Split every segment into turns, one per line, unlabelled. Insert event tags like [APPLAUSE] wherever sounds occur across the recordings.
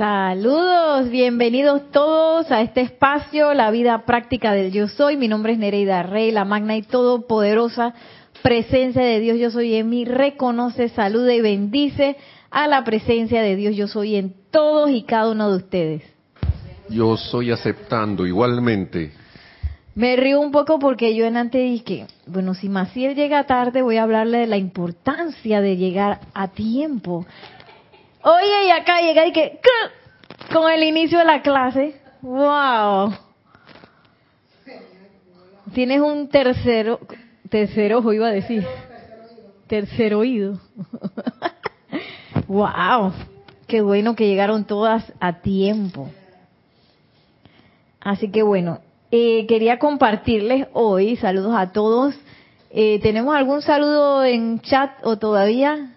Saludos, bienvenidos todos a este espacio, la vida práctica del yo soy. Mi nombre es Nereida Rey, la magna y todopoderosa presencia de Dios yo soy en mí. Reconoce, saluda y bendice a la presencia de Dios yo soy en todos y cada uno de ustedes.
Yo soy aceptando igualmente.
Me río un poco porque yo en antes dije, bueno, si Maciel llega tarde voy a hablarle de la importancia de llegar a tiempo. Oye, y acá llega y que con el inicio de la clase, wow. Tienes un tercero, tercer ojo iba a decir, tercer oído. [LAUGHS] wow, qué bueno que llegaron todas a tiempo. Así que bueno, eh, quería compartirles hoy, saludos a todos. Eh, ¿Tenemos algún saludo en chat o todavía?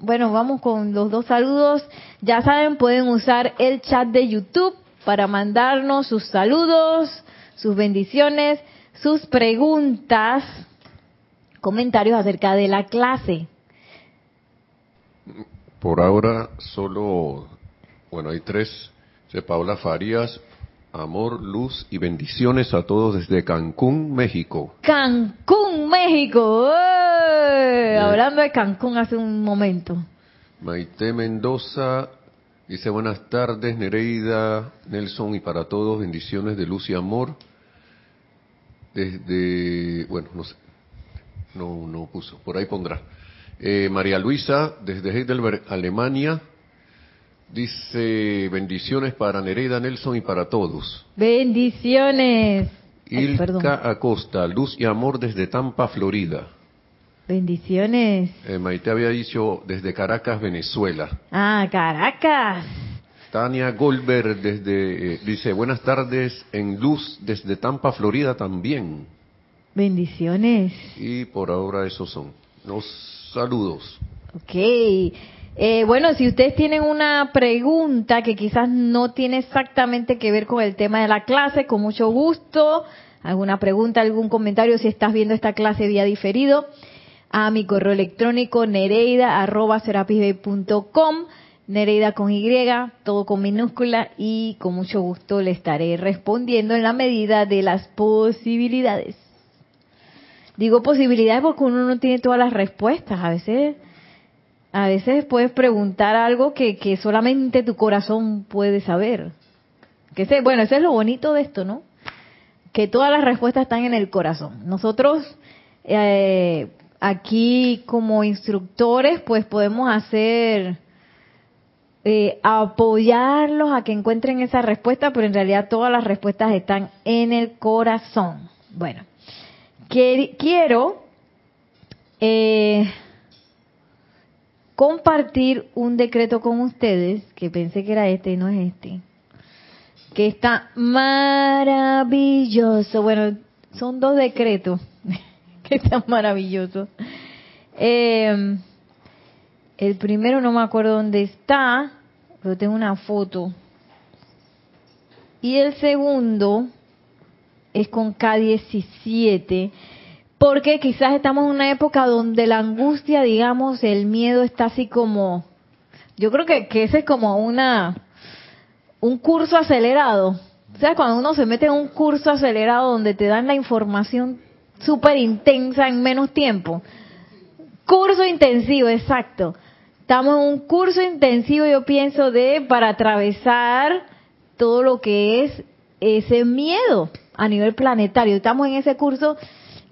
Bueno, vamos con los dos saludos. Ya saben, pueden usar el chat de YouTube para mandarnos sus saludos, sus bendiciones, sus preguntas, comentarios acerca de la clase.
Por ahora solo, bueno, hay tres. De Paula Farías, amor, luz y bendiciones a todos desde Cancún, México.
Cancún, México. Hablando de Cancún hace un momento.
Maite Mendoza dice buenas tardes, Nereida, Nelson y para todos, bendiciones de luz y amor. Desde, bueno, no sé, no, no puso, por ahí pondrá. Eh, María Luisa, desde Heidelberg, Alemania, Dice, bendiciones para Nereida Nelson y para todos.
Bendiciones.
Ilka Acosta, luz y amor desde Tampa, Florida.
Bendiciones.
Eh, Maite había dicho desde Caracas, Venezuela.
Ah, Caracas.
Tania Goldberg desde, eh, dice, buenas tardes en luz desde Tampa, Florida también.
Bendiciones.
Y por ahora esos son los saludos.
Ok. Eh, bueno, si ustedes tienen una pregunta que quizás no tiene exactamente que ver con el tema de la clase, con mucho gusto, alguna pregunta, algún comentario, si estás viendo esta clase vía diferido, a mi correo electrónico nereida arroba nereida con Y, todo con minúscula y con mucho gusto le estaré respondiendo en la medida de las posibilidades. Digo posibilidades porque uno no tiene todas las respuestas, a veces a veces puedes preguntar algo que, que solamente tu corazón puede saber. Que sé, bueno, eso es lo bonito de esto, ¿no? Que todas las respuestas están en el corazón. Nosotros eh, aquí como instructores, pues podemos hacer eh, apoyarlos a que encuentren esa respuesta, pero en realidad todas las respuestas están en el corazón. Bueno, quiero eh, compartir un decreto con ustedes, que pensé que era este y no es este, que está maravilloso. Bueno, son dos decretos [LAUGHS] que están maravillosos. Eh, el primero no me acuerdo dónde está, pero tengo una foto. Y el segundo es con K17 porque quizás estamos en una época donde la angustia, digamos, el miedo está así como, yo creo que, que ese es como una, un curso acelerado. O sea, cuando uno se mete en un curso acelerado donde te dan la información súper intensa en menos tiempo. Curso intensivo, exacto. Estamos en un curso intensivo, yo pienso, de para atravesar todo lo que es ese miedo a nivel planetario. Estamos en ese curso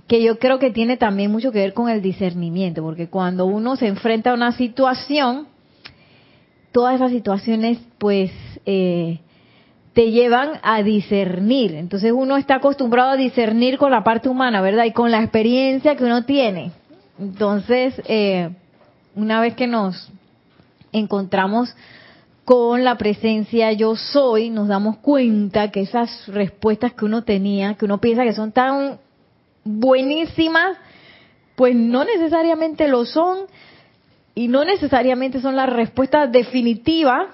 que yo creo que tiene también mucho que ver con el discernimiento, porque cuando uno se enfrenta a una situación, todas esas situaciones pues eh, te llevan a discernir. Entonces uno está acostumbrado a discernir con la parte humana, ¿verdad? Y con la experiencia que uno tiene. Entonces, eh, una vez que nos encontramos con la presencia yo soy, nos damos cuenta que esas respuestas que uno tenía, que uno piensa que son tan buenísimas, pues no necesariamente lo son y no necesariamente son la respuesta definitiva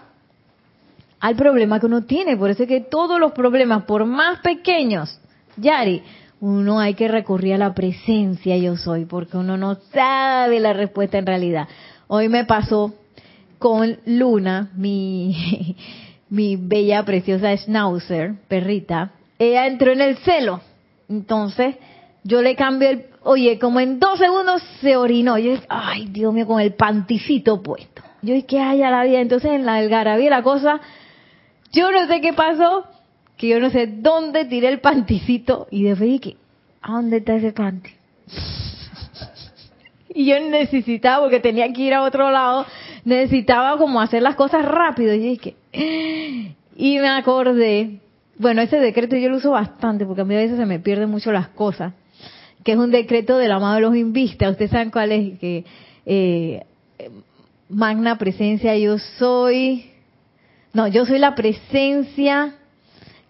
al problema que uno tiene. Por eso es que todos los problemas, por más pequeños, Yari, uno hay que recurrir a la presencia yo soy, porque uno no sabe la respuesta en realidad. Hoy me pasó con Luna, mi, [LAUGHS] mi bella, preciosa schnauzer, perrita, ella entró en el celo. Entonces, yo le cambié el, oye, como en dos segundos se orinó. Yo dije, ay, Dios mío, con el panticito puesto. Yo dije, ¿qué hay a la vida? Entonces, en la algarabía, la cosa, yo no sé qué pasó, que yo no sé dónde tiré el panticito y después dije, ¿a dónde está ese panty? [LAUGHS] y yo necesitaba, porque tenía que ir a otro lado, necesitaba como hacer las cosas rápido. Y dije, [GASPS] y me acordé, bueno, ese decreto yo lo uso bastante, porque a mí a veces se me pierden mucho las cosas, que es un decreto del amado de los invistas. Ustedes saben cuál es, que eh, magna presencia yo soy, no, yo soy la presencia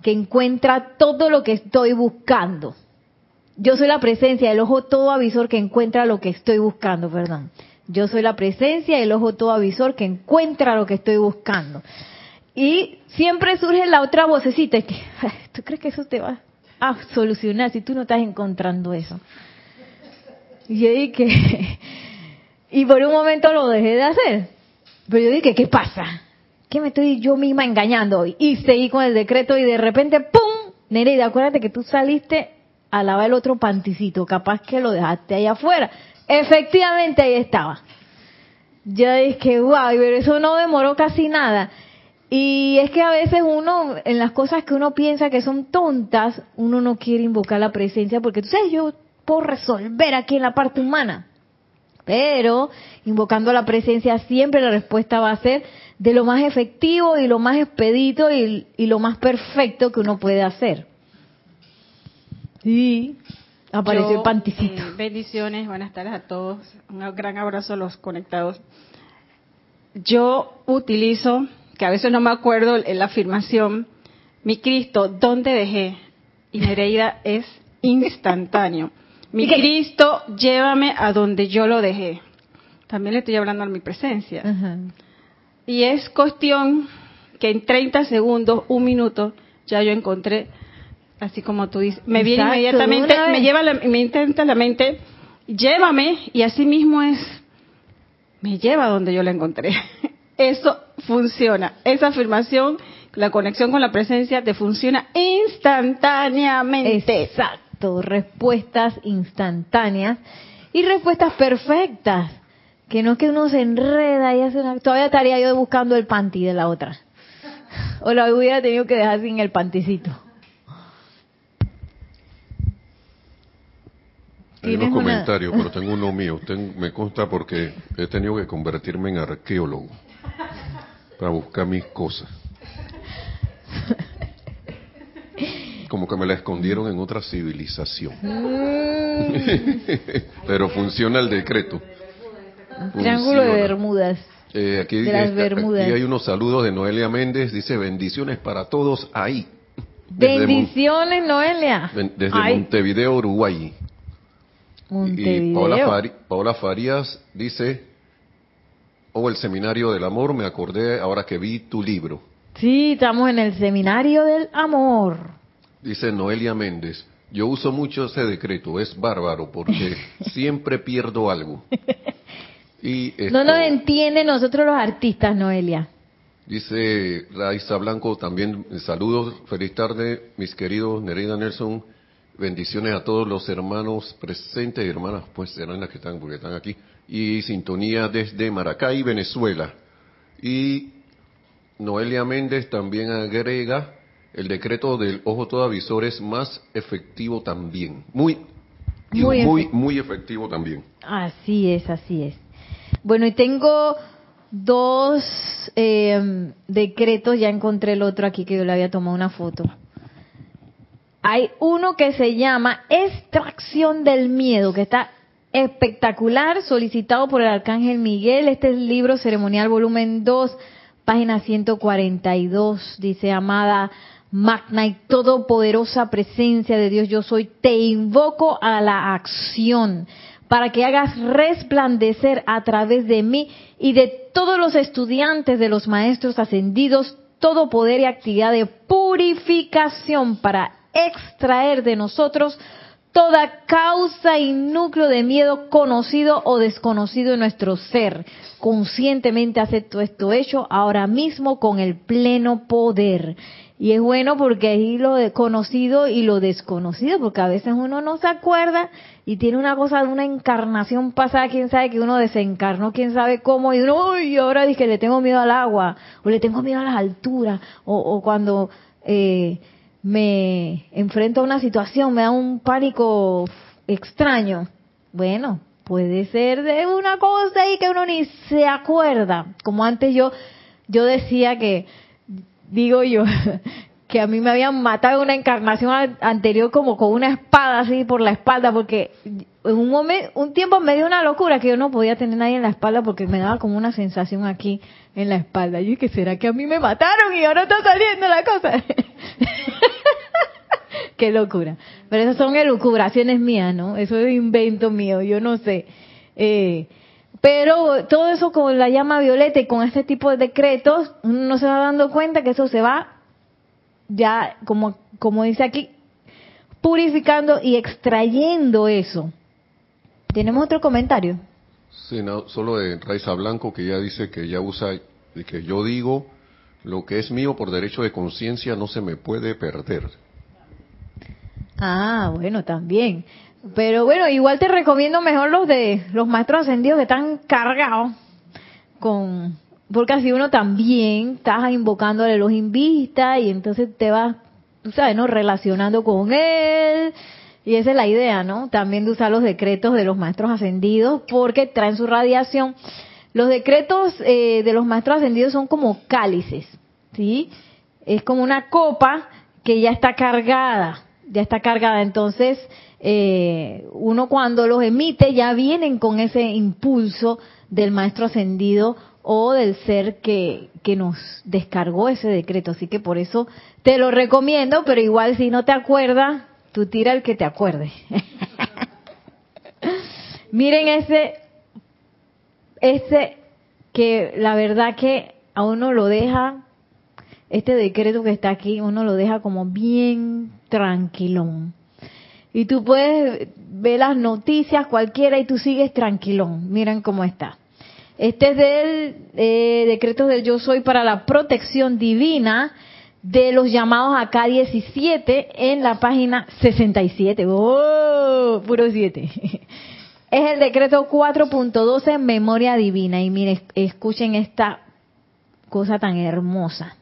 que encuentra todo lo que estoy buscando. Yo soy la presencia, el ojo todo avisor que encuentra lo que estoy buscando, perdón. Yo soy la presencia, el ojo todo avisor que encuentra lo que estoy buscando. Y siempre surge la otra vocecita, que, ¿tú crees que eso te va a solucionar si tú no estás encontrando eso? Y yo dije, [LAUGHS] y por un momento lo dejé de hacer. Pero yo dije, ¿qué pasa? ¿Qué me estoy yo misma engañando? Y seguí con el decreto y de repente, ¡pum! Nereida, acuérdate que tú saliste a lavar el otro panticito, capaz que lo dejaste ahí afuera. Efectivamente ahí estaba. Yo dije, guau, pero eso no demoró casi nada. Y es que a veces uno, en las cosas que uno piensa que son tontas, uno no quiere invocar la presencia porque tú sabes, yo puedo resolver aquí en la parte humana. Pero invocando la presencia siempre la respuesta va a ser de lo más efectivo y lo más expedito y, y lo más perfecto que uno puede hacer. Sí, apareció el panticito.
Eh, bendiciones, buenas tardes a todos. Un gran abrazo a los conectados. Yo utilizo, que a veces no me acuerdo en la afirmación, mi Cristo, ¿dónde dejé? Y Nereida es instantáneo. Mi Cristo, llévame a donde yo lo dejé. También le estoy hablando a mi presencia. Y es cuestión que en 30 segundos, un minuto, ya yo encontré así como tú dices, me viene inmediatamente, me lleva, la, me intenta la mente, llévame, y así mismo es, me lleva donde yo la encontré. [LAUGHS] Eso funciona, esa afirmación, la conexión con la presencia te funciona instantáneamente.
Exacto, respuestas instantáneas y respuestas perfectas. Que no es que uno se enreda y hace una... Todavía estaría yo buscando el panty de la otra. [LAUGHS] O la hubiera tenido que dejar sin el panticito.
Hay unos comentarios, pero tengo uno mío. me consta porque he tenido que convertirme en arqueólogo para buscar mis cosas. [LAUGHS] Como que me la escondieron en otra civilización. Mm. [LAUGHS] pero funciona el decreto.
Triángulo de Bermudas.
Eh, aquí, hay unos saludos de Noelia Méndez. Dice bendiciones para todos ahí.
bendiciones, Noelia.
Desde Montevideo, Uruguay. Y Paola, Farías dice, o oh, el seminario del amor, me acordé ahora que vi tu libro.
Sí, estamos en el seminario del amor.
Dice Noelia Méndez, yo uso mucho ese decreto, es bárbaro porque [LAUGHS] siempre pierdo algo. [LAUGHS]
Y no nos entiende nosotros los artistas, Noelia.
Dice Raiza Blanco también, saludos, feliz tarde, mis queridos Nereida Nelson, Bendiciones a todos los hermanos presentes y hermanas, pues serán las que están, porque están aquí. Y sintonía desde Maracay, Venezuela. Y Noelia Méndez también agrega, el decreto del ojo todo avisor es más efectivo también. Muy, muy, muy, muy efectivo también.
Así es, así es. Bueno, y tengo dos eh, decretos, ya encontré el otro aquí que yo le había tomado una foto hay uno que se llama Extracción del Miedo, que está espectacular, solicitado por el Arcángel Miguel. Este es el libro ceremonial volumen 2, página 142. Dice, amada magna y todopoderosa presencia de Dios, yo soy, te invoco a la acción para que hagas resplandecer a través de mí y de todos los estudiantes de los maestros ascendidos todo poder y actividad de purificación para extraer de nosotros toda causa y núcleo de miedo conocido o desconocido en nuestro ser. Conscientemente acepto esto hecho ahora mismo con el pleno poder. Y es bueno porque ahí lo conocido y lo desconocido, porque a veces uno no se acuerda y tiene una cosa de una encarnación pasada, quién sabe que uno desencarnó, quién sabe cómo, y uno, uy, ahora que le tengo miedo al agua, o le tengo miedo a las alturas, o, o cuando eh, me enfrento a una situación, me da un pánico extraño. Bueno, puede ser de una cosa y que uno ni se acuerda. Como antes yo, yo decía que, digo yo, [LAUGHS] que a mí me habían matado en una encarnación anterior como con una espada así por la espalda, porque en un momento, un tiempo me dio una locura que yo no podía tener nadie en la espalda porque me daba como una sensación aquí en la espalda. Y que será que a mí me mataron y ahora está saliendo la cosa. [LAUGHS] Qué locura. Pero esas son elucubraciones mías, ¿no? Eso es invento mío, yo no sé. Eh, pero todo eso con la llama violeta y con este tipo de decretos, uno no se va dando cuenta que eso se va ya, como, como dice aquí, purificando y extrayendo eso. ¿Tenemos otro comentario?
Sí, no, solo de Raiza Blanco que ya dice que ya usa, y que yo digo, lo que es mío por derecho de conciencia no se me puede perder.
Ah, bueno, también. Pero bueno, igual te recomiendo mejor los de los maestros ascendidos que están cargados con porque así uno también está invocándole los invistas y entonces te vas, tú sabes, ¿no? Relacionando con él. Y esa es la idea, ¿no? También de usar los decretos de los maestros ascendidos porque traen su radiación. Los decretos eh, de los maestros ascendidos son como cálices, ¿sí? Es como una copa que ya está cargada, ya está cargada. Entonces, eh, uno cuando los emite ya vienen con ese impulso del maestro ascendido o del ser que, que nos descargó ese decreto. Así que por eso te lo recomiendo, pero igual si no te acuerdas, tú tira el que te acuerde. [LAUGHS] Miren ese, ese que la verdad que a uno lo deja, este decreto que está aquí, uno lo deja como bien tranquilón. Y tú puedes ver las noticias cualquiera y tú sigues tranquilón. Miren cómo está. Este es del eh, decreto del yo soy para la protección divina de los llamados acá 17 en la página 67. ¡Oh! Puro 7. [LAUGHS] Es el decreto 4.12 memoria divina. Y miren, escuchen esta cosa tan hermosa.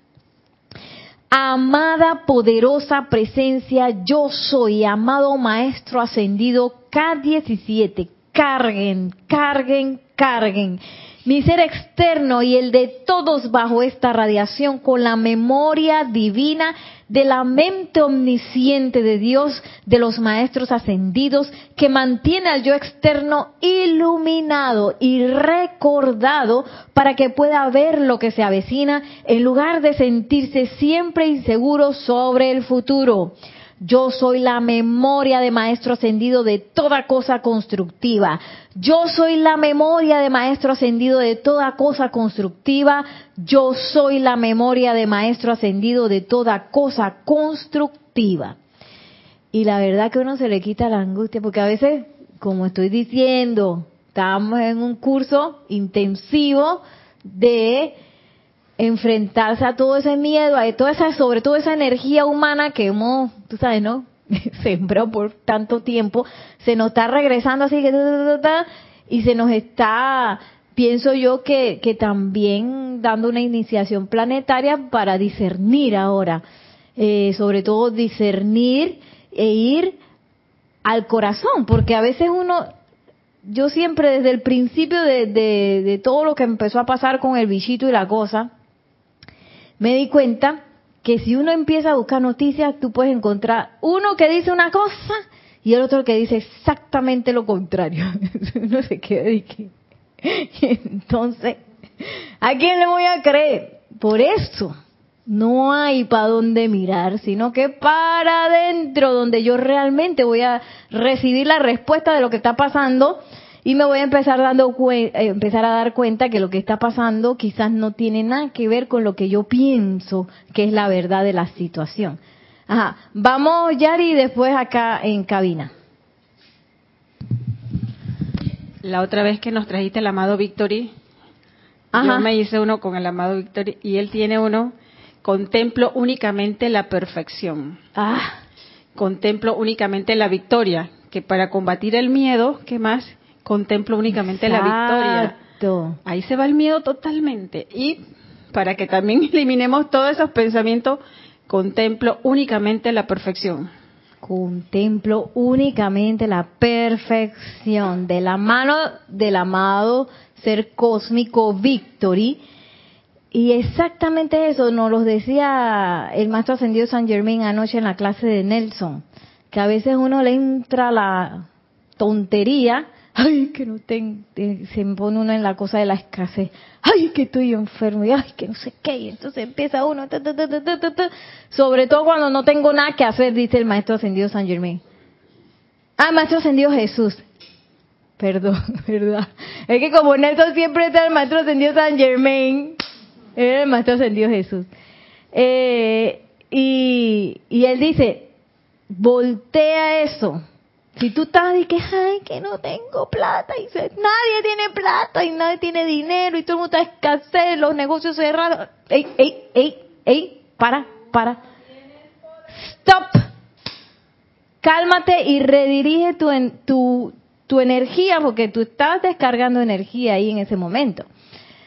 Amada poderosa presencia, yo soy, amado maestro ascendido K17. Carguen, carguen, carguen mi ser externo y el de todos bajo esta radiación con la memoria divina de la mente omnisciente de Dios, de los maestros ascendidos, que mantiene al yo externo iluminado y recordado para que pueda ver lo que se avecina en lugar de sentirse siempre inseguro sobre el futuro. Yo soy la memoria de Maestro Ascendido de toda cosa constructiva. Yo soy la memoria de Maestro Ascendido de toda cosa constructiva. Yo soy la memoria de Maestro Ascendido de toda cosa constructiva. Y la verdad que uno se le quita la angustia, porque a veces, como estoy diciendo, estamos en un curso intensivo de enfrentarse a todo ese miedo, a toda esa, sobre todo esa energía humana que hemos, tú sabes, ¿no? [LAUGHS] Sembró por tanto tiempo, se nos está regresando así y se nos está, pienso yo que, que también dando una iniciación planetaria para discernir ahora, eh, sobre todo discernir e ir al corazón, porque a veces uno, yo siempre desde el principio de, de, de todo lo que empezó a pasar con el bichito y la cosa, me di cuenta que si uno empieza a buscar noticias, tú puedes encontrar uno que dice una cosa y el otro que dice exactamente lo contrario. no sé qué Entonces, ¿a quién le voy a creer? Por eso no hay para dónde mirar, sino que para adentro, donde yo realmente voy a recibir la respuesta de lo que está pasando y me voy a empezar dando eh, empezar a dar cuenta que lo que está pasando quizás no tiene nada que ver con lo que yo pienso que es la verdad de la situación. Ajá, vamos Yari después acá en cabina.
La otra vez que nos trajiste el amado Victory,
Ajá.
yo me hice uno con el amado Victory y él tiene uno, contemplo únicamente la perfección,
Ah,
contemplo únicamente la victoria, que para combatir el miedo, ¿qué más? Contemplo únicamente la victoria. Ahí se va el miedo totalmente. Y para que también [LAUGHS] eliminemos todos esos pensamientos, contemplo únicamente la perfección.
Contemplo únicamente la perfección de la mano del amado ser cósmico Victory. Y exactamente eso nos lo decía el maestro ascendido San Germain anoche en la clase de Nelson, que a veces uno le entra la tontería, ay, que no tengo, se pone uno en la cosa de la escasez, ay, que estoy enfermo, y ay, que no sé qué, y entonces empieza uno, sobre todo cuando no tengo nada que hacer, dice el maestro ascendido San Germain. Ah, maestro ascendido Jesús. Perdón, [LAUGHS] ¿verdad? Es que como Nelson siempre está el maestro ascendido San Germain, era el maestro ascendido Jesús. Eh, y, y él dice, voltea eso. Si tú estás y que, ay, que no tengo plata, y dice, nadie tiene plata y nadie tiene dinero y todo el mundo está escasez, los negocios cerrados. Ey, ey, ey, ey, para, para. Stop. Cálmate y redirige tu, en- tu, tu energía porque tú estás descargando energía ahí en ese momento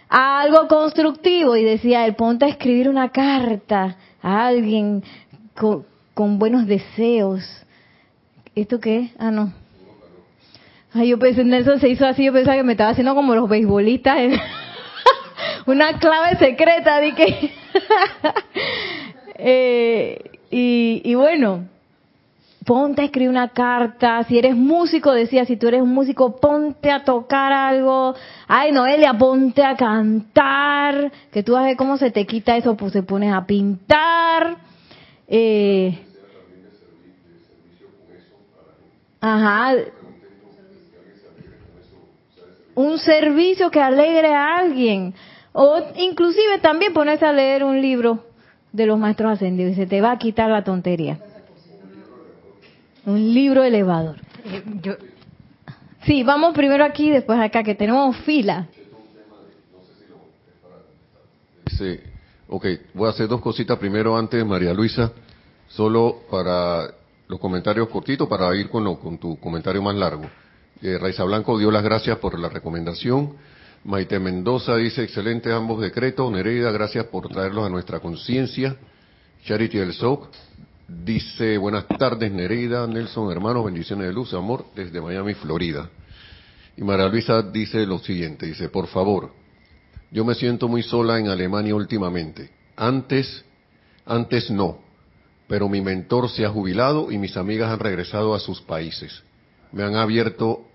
algo constructivo y decía él ponte a escribir una carta a alguien con, con buenos deseos esto qué ah no. Ay yo pensé Nelson se hizo así yo pensaba que me estaba haciendo como los beisbolistas en- [LAUGHS] una clave secreta de que [LAUGHS] Eh, y, y bueno ponte a escribir una carta, si eres músico, decía, si tú eres un músico, ponte a tocar algo, ay Noelia, ponte a cantar, que tú vas a ver cómo se te quita eso, pues se pones a pintar, eh, ajá, un servicio que alegre a alguien, o inclusive también ponerse a leer un libro de los maestros ascendidos y se te va a quitar la tontería. Un libro elevador. Sí, vamos primero aquí, después acá, que tenemos fila.
Sí, ok, voy a hacer dos cositas primero antes, María Luisa, solo para los comentarios cortitos, para ir con, lo- con tu comentario más largo. Eh, Raiza Blanco dio las gracias por la recomendación. Maite Mendoza dice, excelentes ambos decretos. Nereida, gracias por traerlos a nuestra conciencia. Charity del SOC dice, buenas tardes Nereida, Nelson, hermanos, bendiciones de luz, amor, desde Miami, Florida. Y María Luisa dice lo siguiente, dice, por favor, yo me siento muy sola en Alemania últimamente. Antes, antes no, pero mi mentor se ha jubilado y mis amigas han regresado a sus países. Me han abierto,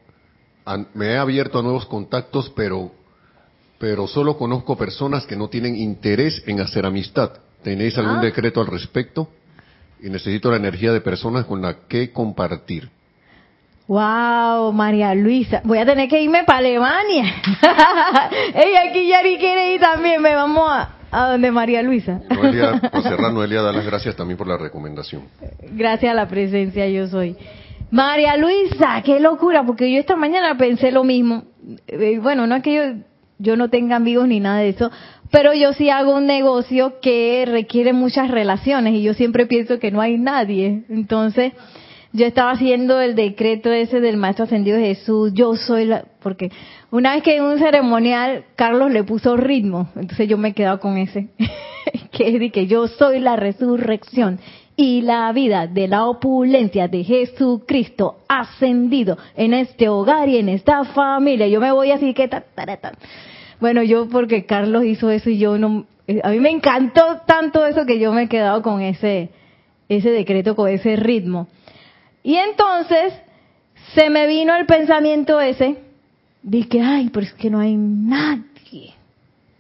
me he abierto a nuevos contactos, pero, pero solo conozco personas que no tienen interés en hacer amistad. ¿Tenéis algún
Ah.
decreto al respecto? Y necesito la energía de personas con la que compartir.
Wow, María Luisa. Voy a tener que irme para Alemania. [LAUGHS] Ella aquí Yari quiere ir también. Me vamos a, a donde María Luisa.
Noelia, [LAUGHS] por cerrar, Noelia da las gracias también por la recomendación.
Gracias a la presencia yo soy. María Luisa, qué locura, porque yo esta mañana pensé lo mismo. Eh, Bueno, no es que yo, yo no tenga amigos ni nada de eso, pero yo sí hago un negocio que requiere muchas relaciones y yo siempre pienso que no hay nadie. Entonces, yo estaba haciendo el decreto ese del Maestro Ascendido Jesús, yo soy la, porque una vez que en un ceremonial Carlos le puso ritmo, entonces yo me he quedado con ese, [LAUGHS] que es de que yo soy la resurrección y la vida de la opulencia de Jesucristo ascendido en este hogar y en esta familia. Yo me voy así que ta, ta, ta. Bueno, yo porque Carlos hizo eso y yo no, eh, a mí me encantó tanto eso que yo me he quedado con ese, ese decreto, con ese ritmo. Y entonces se me vino el pensamiento ese, dije, ay, pero es que no hay nadie.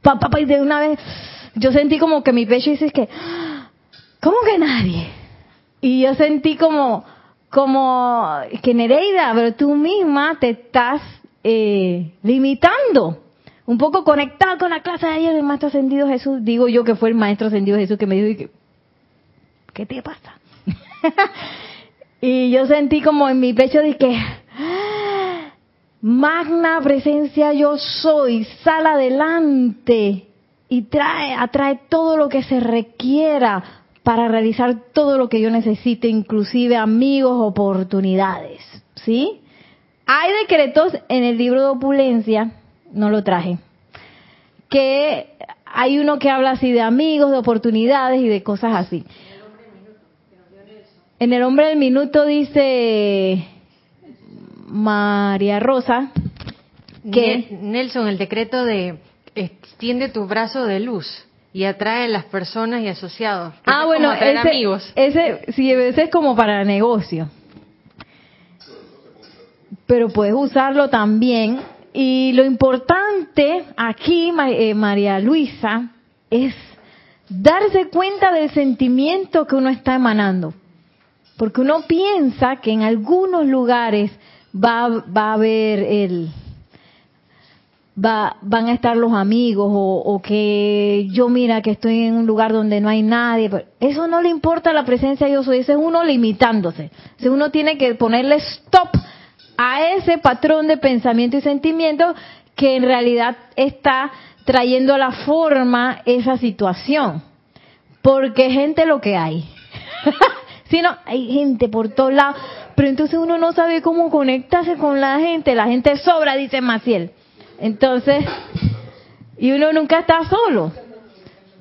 Pa, pa, y de una vez yo sentí como que mi pecho dice que, ¿cómo que nadie? Y yo sentí como, como que Nereida, pero tú misma te estás eh, limitando. Un poco conectado con la clase de ayer del Maestro Ascendido Jesús. Digo yo que fue el Maestro Ascendido Jesús que me dijo, y que, ¿qué te pasa? [LAUGHS] y yo sentí como en mi pecho de que, magna presencia yo soy, sal adelante y trae, atrae todo lo que se requiera para realizar todo lo que yo necesite, inclusive amigos, oportunidades, ¿sí? Hay decretos en el libro de opulencia, no lo traje, que hay uno que habla así de amigos, de oportunidades y de cosas así. En el hombre del minuto dice María Rosa que
Nelson, el decreto de extiende tu brazo de luz y atrae a las personas y asociados.
Ah, bueno, ese, amigos. ese, sí, ese es como para negocio. Pero puedes usarlo también. Y lo importante aquí, eh, María Luisa, es darse cuenta del sentimiento que uno está emanando. Porque uno piensa que en algunos lugares va, va a haber el, va, van a estar los amigos o, que yo mira que estoy en un lugar donde no hay nadie. Eso no le importa la presencia de yo soy, ese es uno limitándose. Ese uno tiene que ponerle stop a ese patrón de pensamiento y sentimiento que en realidad está trayendo a la forma esa situación. Porque gente lo que hay. [LAUGHS] Si no, hay gente por todos lados, pero entonces uno no sabe cómo conectarse con la gente. La gente sobra, dice Maciel. Entonces, y uno nunca está solo.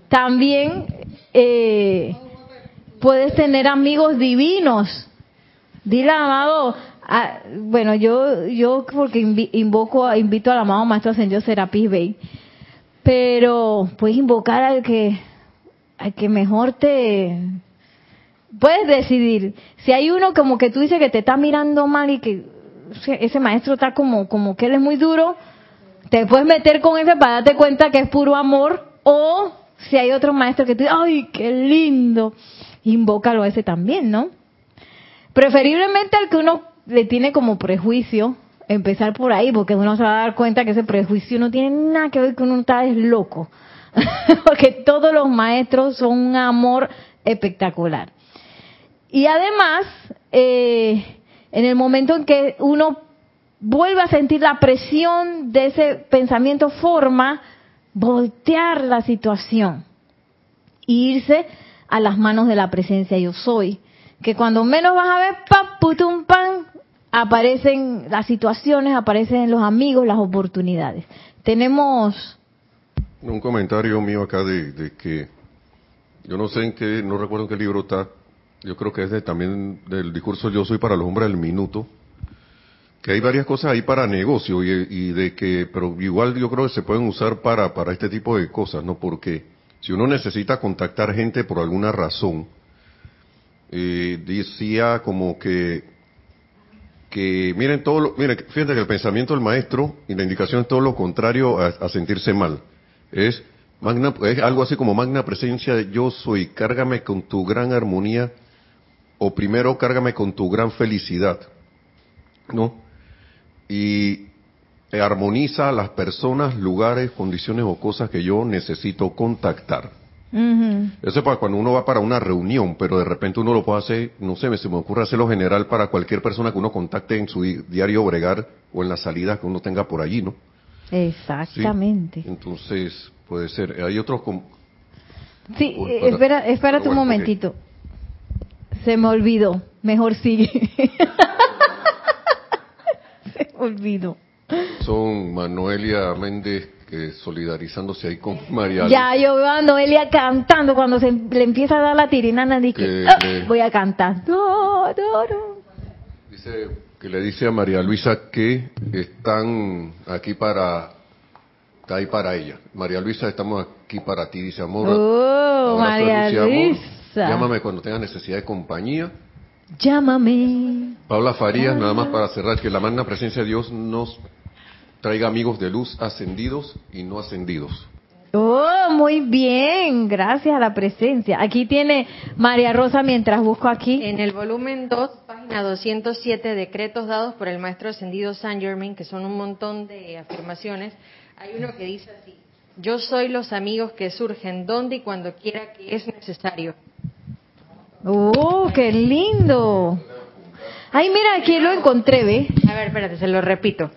También eh, puedes tener amigos divinos. Dile, amado, bueno, yo yo porque invoco, invito al amado Maestro Ascendido Serapis pero puedes invocar al que, al que mejor te, puedes decidir. Si hay uno como que tú dices que te está mirando mal y que ese maestro está como, como que él es muy duro, te puedes meter con ese para darte cuenta que es puro amor. O si hay otro maestro que tú dices, ¡ay, qué lindo! Invócalo a ese también, ¿no? Preferiblemente al que uno le tiene como prejuicio, empezar por ahí, porque uno se va a dar cuenta que ese prejuicio no tiene nada que ver con uno está es loco. [LAUGHS] porque todos los maestros son un amor espectacular. Y además, eh, en el momento en que uno vuelve a sentir la presión de ese pensamiento, forma voltear la situación e irse a las manos de la presencia yo soy. Que cuando menos vas a ver, pa, putum, pan, aparecen las situaciones, aparecen los amigos, las oportunidades. Tenemos...
Un comentario mío acá de, de que yo no sé en qué, no recuerdo en qué libro está, yo creo que es también del discurso Yo soy para los hombres del minuto, que hay varias cosas ahí para negocio y, de que, pero igual yo creo que se pueden usar para, para este tipo de cosas, ¿no? Porque si uno necesita contactar gente por alguna razón, eh, decía como que, que miren todo lo, miren, fíjense que el pensamiento del maestro y la indicación es todo lo contrario a, a sentirse mal. Es, magna, es algo así como magna presencia de yo soy, cárgame con tu gran armonía o primero cárgame con tu gran felicidad, ¿no? Y armoniza las personas, lugares, condiciones o cosas que yo necesito contactar. Eso es para cuando uno va para una reunión, pero de repente uno lo puede hacer, no sé, se me ocurre hacerlo general para cualquier persona que uno contacte en su diario bregar o en la salida que uno tenga por allí, ¿no?
Exactamente.
Entonces, puede ser. Hay otros...
Sí, espera, espérate un momentito. Se me olvidó. Mejor sigue. [LAUGHS] Se me olvidó.
Son Manuelia Méndez que solidarizándose ahí con María.
Ya, yo veo a Noelia cantando cuando se le empieza a dar la tirinana, dice, ah, voy a cantar.
Dice que le dice a María Luisa que están aquí para está ahí para ella. María Luisa, estamos aquí para ti, dice amor.
Oh, María Luisa.
Llámame cuando tengas necesidad de compañía.
Llámame.
Paula Farías, nada más para cerrar, que la magna presencia de Dios nos traiga amigos de luz ascendidos y no ascendidos.
Oh, muy bien, gracias a la presencia. Aquí tiene María Rosa mientras busco aquí.
En el volumen 2, página 207, decretos dados por el maestro ascendido Saint Germain, que son un montón de afirmaciones, hay uno que dice así, yo soy los amigos que surgen donde y cuando quiera que es necesario.
¡Oh, qué lindo! Ay, mira, aquí lo encontré, ¿ve?
A ver, espérate, se lo repito.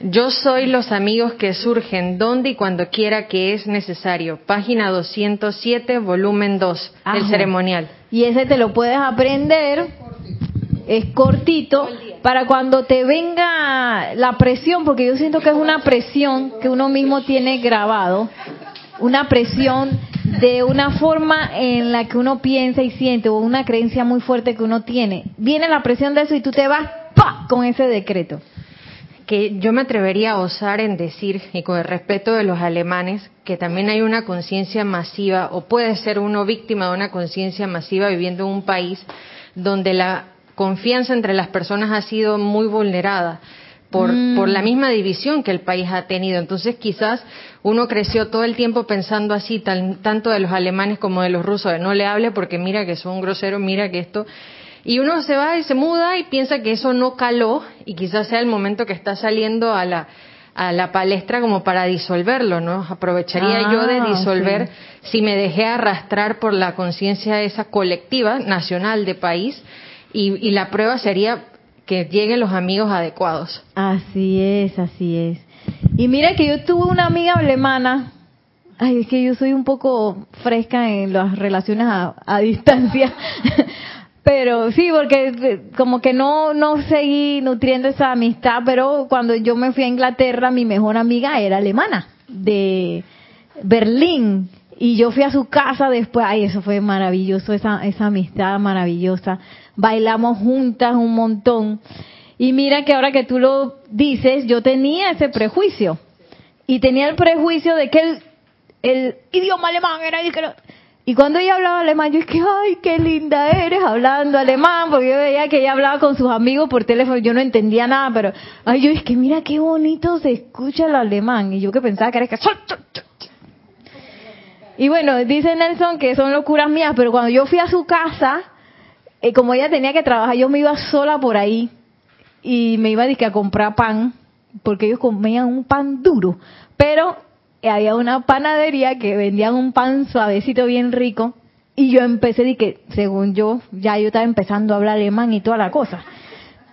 Yo soy los amigos que surgen donde y cuando quiera que es necesario. Página 207, volumen 2, del
Ajá.
ceremonial.
Y ese te lo puedes aprender, es cortito, para cuando te venga la presión, porque yo siento que es una presión que uno mismo tiene grabado, una presión de una forma en la que uno piensa y siente, o una creencia muy fuerte que uno tiene. Viene la presión de eso y tú te vas con ese decreto.
que yo me atrevería a osar en decir, y con el respeto de los alemanes, que también hay una conciencia masiva, o puede ser uno víctima de una conciencia masiva viviendo en un país donde la confianza entre las personas ha sido muy vulnerada por,
Mm.
por la misma división que el país ha tenido. Entonces quizás uno creció todo el tiempo pensando así, tan- tanto de los alemanes como de los rusos, de no le hable porque mira que son groseros, mira que esto... Y uno se va y se muda y piensa que eso no caló y quizás sea el momento que está saliendo a la, a la palestra como para disolverlo, ¿no? Aprovecharía
Ah,
yo de disolver
sí.
si me dejé arrastrar por la conciencia esa colectiva, nacional de país y, y la prueba sería que lleguen los amigos adecuados.
Así es, así es. Y mira que yo tuve una amiga alemana. Ay, es que yo soy un poco fresca en las relaciones a, a [LAUGHS] distancia. Pero sí, porque eh, como que no, no seguí nutriendo esa amistad, pero cuando yo me fui a Inglaterra, mi mejor amiga era alemana, de Berlín. Y yo fui a su casa después, ay, eso fue maravilloso, esa, esa amistad maravillosa. Bailamos juntas un montón. Y mira que ahora que tú lo dices, yo tenía ese prejuicio. Y tenía el prejuicio de que el, el idioma alemán era el que no- Y cuando ella hablaba alemán, yo que, ay, qué linda eres hablando alemán, porque yo veía que ella hablaba con sus amigos por teléfono, yo no entendía nada, pero, ay, yo que mira qué bonito se escucha el alemán. Y yo que pensaba que era que... Y bueno, dice Nelson que son locuras mías, pero cuando yo fui a su casa, eh, como ella tenía que trabajar, yo me iba sola por ahí y me iba dizque, a comprar pan, porque ellos comían un pan duro, pero eh, había una panadería que vendían un pan suavecito bien rico y yo empecé de que, según yo, ya yo estaba empezando a hablar alemán y toda la cosa.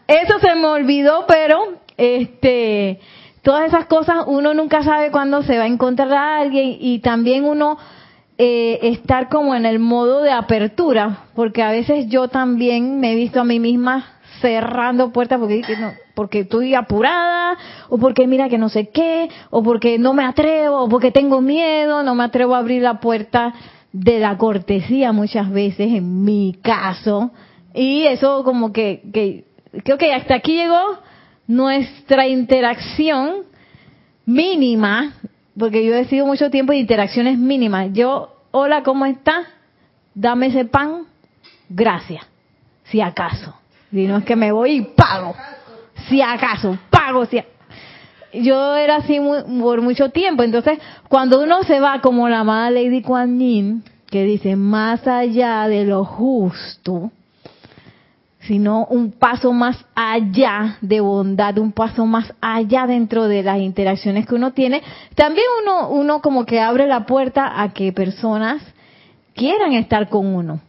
Eso se me olvidó, pero este todas esas cosas uno nunca sabe cuándo se va a encontrar a alguien y también uno eh, estar como en el modo de apertura, porque a veces yo también me he visto a mí misma cerrando puertas porque no, porque estoy apurada o porque mira que no sé qué o porque no me atrevo o porque tengo miedo, no me atrevo a abrir la puerta de la cortesía muchas veces en mi caso y eso como que, que creo que hasta aquí llegó nuestra interacción mínima, porque yo he sido mucho tiempo de interacciones mínimas. Yo, hola, ¿cómo está? Dame ese pan, gracias, si acaso. Si no es que me voy y pago, si acaso, pago, si Yo era así mu- por mucho tiempo, entonces cuando uno se va como la amada Lady Kuan Yin, que dice, más allá de lo justo, sino un paso más allá de bondad, un paso más allá dentro de las interacciones que uno tiene. También uno, uno como que abre la puerta a que personas quieran estar con uno.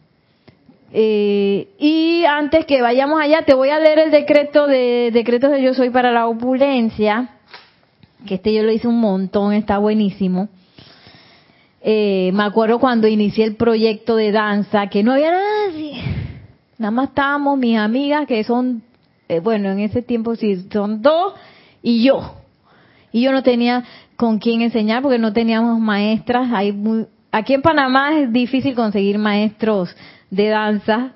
Eh, y antes que vayamos allá, te voy a leer el decreto de decretos de Yo Soy para la opulencia, que este yo lo hice un montón, está buenísimo. Eh, me acuerdo cuando inicié el proyecto de danza, que no había nadie. Nada más estábamos mis amigas, que son, eh, bueno, en ese tiempo sí, son dos, y yo. Y yo no tenía con quién enseñar porque no teníamos maestras. Hay muy, aquí en Panamá es difícil conseguir maestros de danza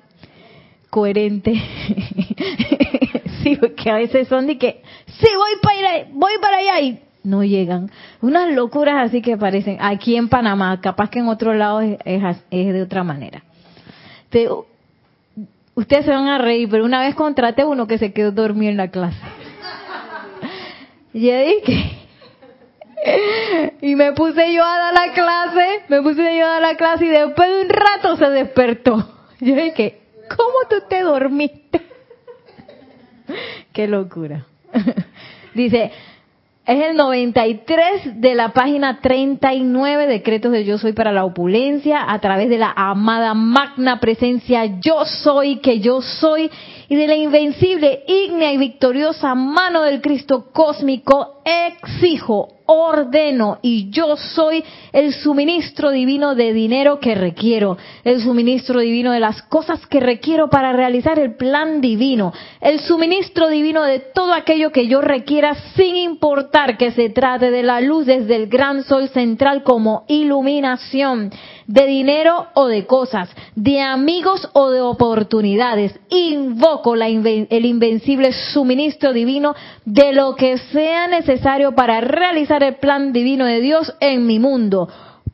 coherentes. [LAUGHS] sí, porque a veces son de que, sí, voy para allá, voy para allá y no llegan. Unas locuras así que parecen aquí en Panamá, capaz que en otro lado es, es es de otra manera. Ustedes se van a reír, pero una vez contraté uno que se quedó dormido en la clase. Y dije, y me puse yo a dar la clase, me puse yo a dar la clase y después de un rato se despertó. Yo dije, ¿cómo tú te dormiste? Qué locura. Dice, es el 93 de la página 39, decretos de Yo Soy para la opulencia, a través de la amada magna presencia Yo Soy, que yo soy, y de la invencible, ígnea y victoriosa mano del Cristo cósmico, exijo, ordeno y yo soy el suministro divino de dinero que requiero, el suministro divino de las cosas que requiero para realizar el plan divino, el suministro divino de todo aquello que yo requiera sin importar que se trate de la luz desde el gran sol central como iluminación, de dinero o de cosas, de amigos o de oportunidades. Invoco la el invencible suministro divino de lo que sea necesario para realizar el plan divino de Dios en mi mundo.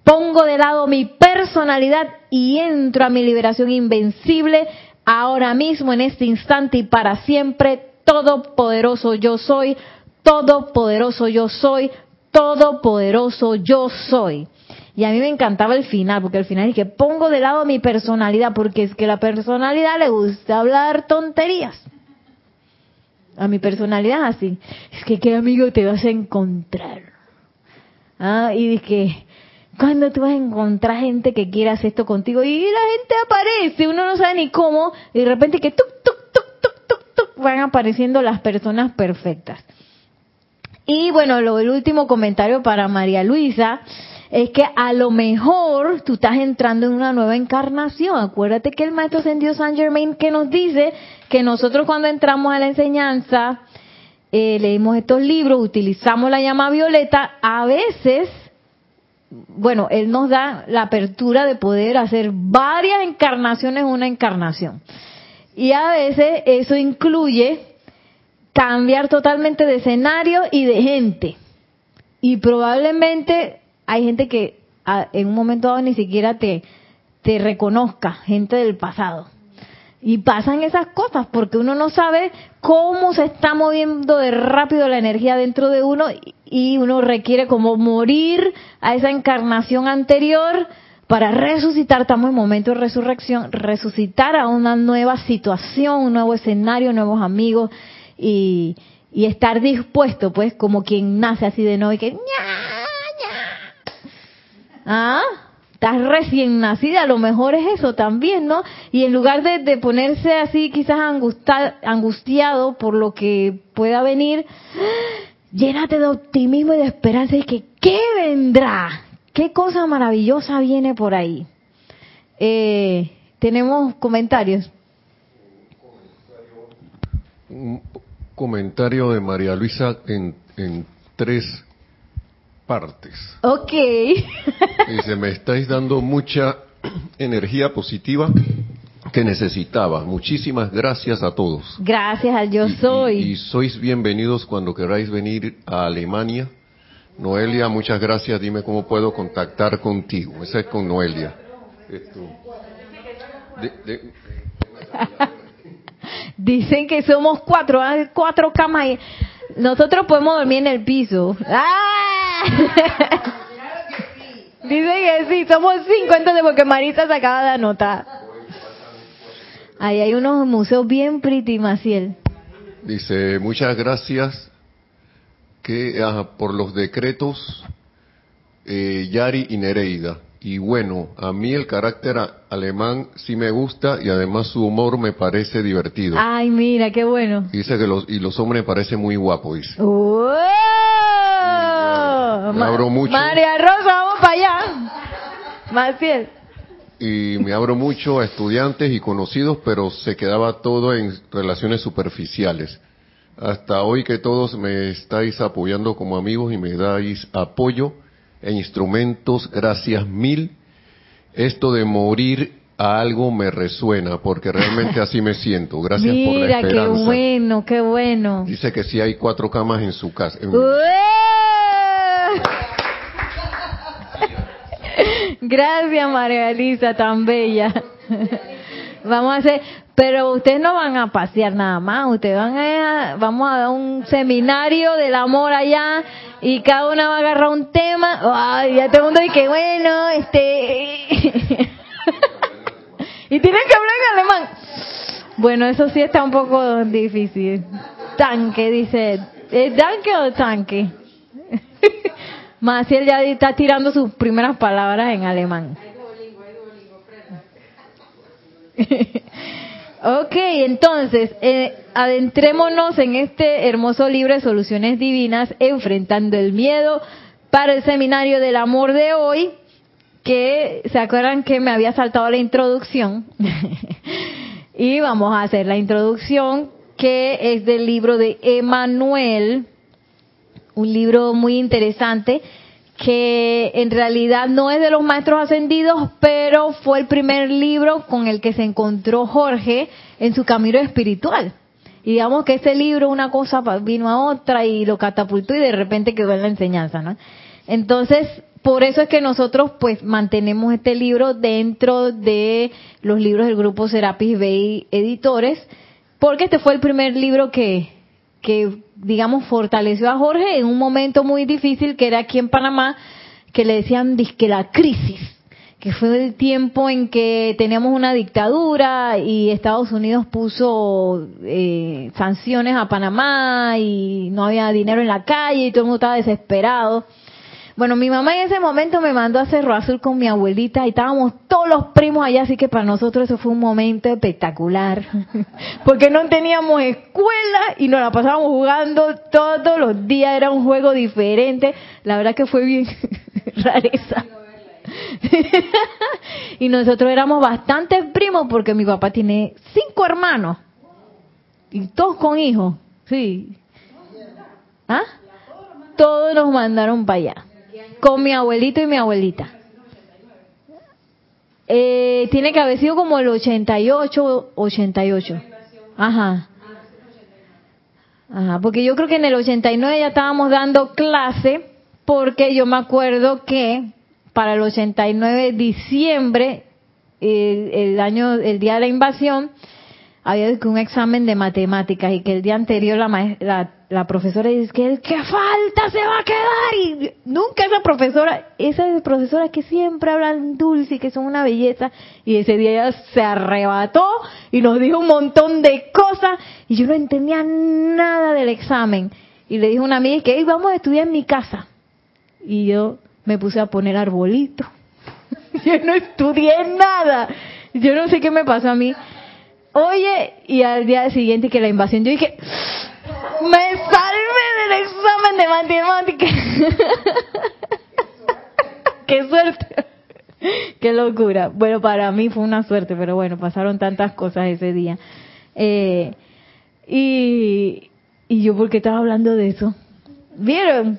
Pongo de lado mi personalidad y entro a mi liberación invencible ahora mismo, en este instante y para siempre. Todopoderoso yo soy, todopoderoso yo soy, todopoderoso yo soy. Y a mí me encantaba el final, porque al final es que pongo de lado mi personalidad, porque es que la personalidad le gusta hablar tonterías. A mi personalidad así. Es que qué amigo te vas a encontrar. Ah, y dije, cuando tú vas a encontrar gente que quiera hacer esto contigo? Y la gente aparece, uno no sabe ni cómo, y de repente que tuk, tuk, tuk, tuk, tuk, tuk, van apareciendo las personas perfectas. Y bueno, lo, el último comentario para María Luisa es que a lo mejor tú estás entrando en una nueva encarnación. Acuérdate que el maestro Ascendido San Germain que nos dice que nosotros cuando entramos a la enseñanza, eh, leímos estos libros, utilizamos la llama violeta, a veces, bueno, él nos da la apertura de poder hacer varias encarnaciones en una encarnación. Y a veces eso incluye cambiar totalmente de escenario y de gente. Y probablemente hay gente que en un momento dado ni siquiera te, te reconozca, gente del pasado. Y pasan esas cosas porque uno no sabe cómo se está moviendo de rápido la energía dentro de uno y uno requiere como morir a esa encarnación anterior para resucitar, estamos en momento de resurrección, resucitar a una nueva situación, un nuevo escenario, nuevos amigos y, y estar dispuesto, pues, como quien nace así de nuevo y que ¿Ah? Estás recién nacida, a lo mejor es eso también, ¿no? Y en lugar de, ponerse así quizás angustiado por lo que pueda venir, llénate de optimismo y de esperanza y que ¿qué vendrá? ¿Qué cosa maravillosa viene por ahí? Eh, Tenemos comentarios.
Un comentario de María Luisa en tres partes.
Ok. [LAUGHS]
Dice, me estáis dando mucha [CLEARS THROAT] energía positiva que necesitaba. Muchísimas gracias a todos.
Gracias al yo soy.
Y, sois bienvenidos cuando queráis venir a Alemania. Noelia, muchas gracias. Dime cómo puedo contactar contigo. Esa es con Noelia. [LAUGHS]
Dicen que somos cuatro, cuatro camas. Nosotros podemos dormir en el piso. ¡Ah! [LAUGHS] Dice que sí, somos cinco entonces porque Marita se acaba de anotar. Ahí hay unos museos bien pretty, Maciel.
Dice, muchas gracias que por los decretos eh, Yari y Nereida. Y bueno, a mí el carácter alemán sí me gusta y además su humor me parece divertido.
Ay, mira, qué bueno.
Dice que los, y los hombres me parecen muy guapos, dice.
me abro mucho. María Rosa, vamos para allá. Maciel.
Y me abro mucho a estudiantes y conocidos, pero se quedaba todo en relaciones superficiales. Hasta hoy que todos me estáis apoyando como amigos y me dais apoyo e instrumentos, gracias mil. Esto de morir a algo me resuena, porque realmente así me siento. Gracias por la esperanza.
qué bueno, qué bueno.
Dice que sí hay cuatro camas en su casa. [LAUGHS]
Gracias, María Elisa, tan bella. [LAUGHS] Vamos a hacer, pero ustedes no van a pasear nada más, ustedes van a, vamos a dar un seminario del amor allá y cada una va a agarrar un tema. Ay, ya todo el mundo dice, bueno, este... [LAUGHS] y tienen que hablar en alemán. Bueno, eso sí está un poco difícil. Tanque, dice. ¿Es tanque o tanque? [LAUGHS] Maciel ya está tirando sus primeras palabras en alemán. [LAUGHS] Ok, entonces, eh, adentrémonos en este hermoso libro de soluciones divinas, enfrentando el miedo para el seminario del amor de hoy, que se acuerdan que me había saltado la introducción. [LAUGHS] y vamos a hacer la introducción que es del libro de Emanuel, un libro muy interesante que en realidad no es de los maestros ascendidos, pero fue el primer libro con el que se encontró Jorge en su camino espiritual. Y digamos que ese libro, una cosa vino a otra y lo catapultó y de repente quedó en la enseñanza, ¿no? Entonces, por eso es que nosotros pues mantenemos este libro dentro de los libros del grupo Serapis Bay Editores, porque este fue el primer libro que, que digamos, fortaleció a Jorge en un momento muy difícil que era aquí en Panamá, que le decían que la crisis, que fue el tiempo en que teníamos una dictadura y Estados Unidos puso eh, sanciones a Panamá y no había dinero en la calle y todo el mundo estaba desesperado. Bueno, mi mamá en ese momento me mandó a Cerro Azul con mi abuelita y estábamos todos los primos allá, así que para nosotros eso fue un momento espectacular, [LAUGHS] porque no teníamos escuela y nos la pasábamos jugando todos los días, era un juego diferente, la verdad que fue bien [LAUGHS] rareza. [LAUGHS] y nosotros éramos bastantes primos porque mi papá tiene cinco hermanos y todos con hijos, sí. ¿Ah? Todos nos mandaron para allá con mi abuelito y mi abuelita. Eh, tiene que haber sido como el 88, 88. Ajá. Ajá, porque yo creo que en el 89 ya estábamos dando clase, porque yo me acuerdo que para el 89 diciembre, el, el año, el día de la invasión, había un examen de matemáticas y que el día anterior la, la, la profesora dice que el que falta se va a quedar y nunca esa profesora, esa profesora que siempre hablan dulce y que son una belleza y ese día ella se arrebató y nos dijo un montón de cosas y yo no entendía nada del examen y le dijo a una amiga que vamos a estudiar en mi casa y yo me puse a poner arbolito. [LAUGHS] Yo no estudié nada. Yo no sé qué me pasó a mí Oye, y al día siguiente que la invasión, yo dije, me salvé del examen de matemáticas. [LAUGHS] Qué suerte. Qué locura. Bueno, para mí fue una suerte, pero bueno, pasaron tantas cosas ese día. Eh, y, y yo, ¿por qué estaba hablando de eso? ¿Vieron?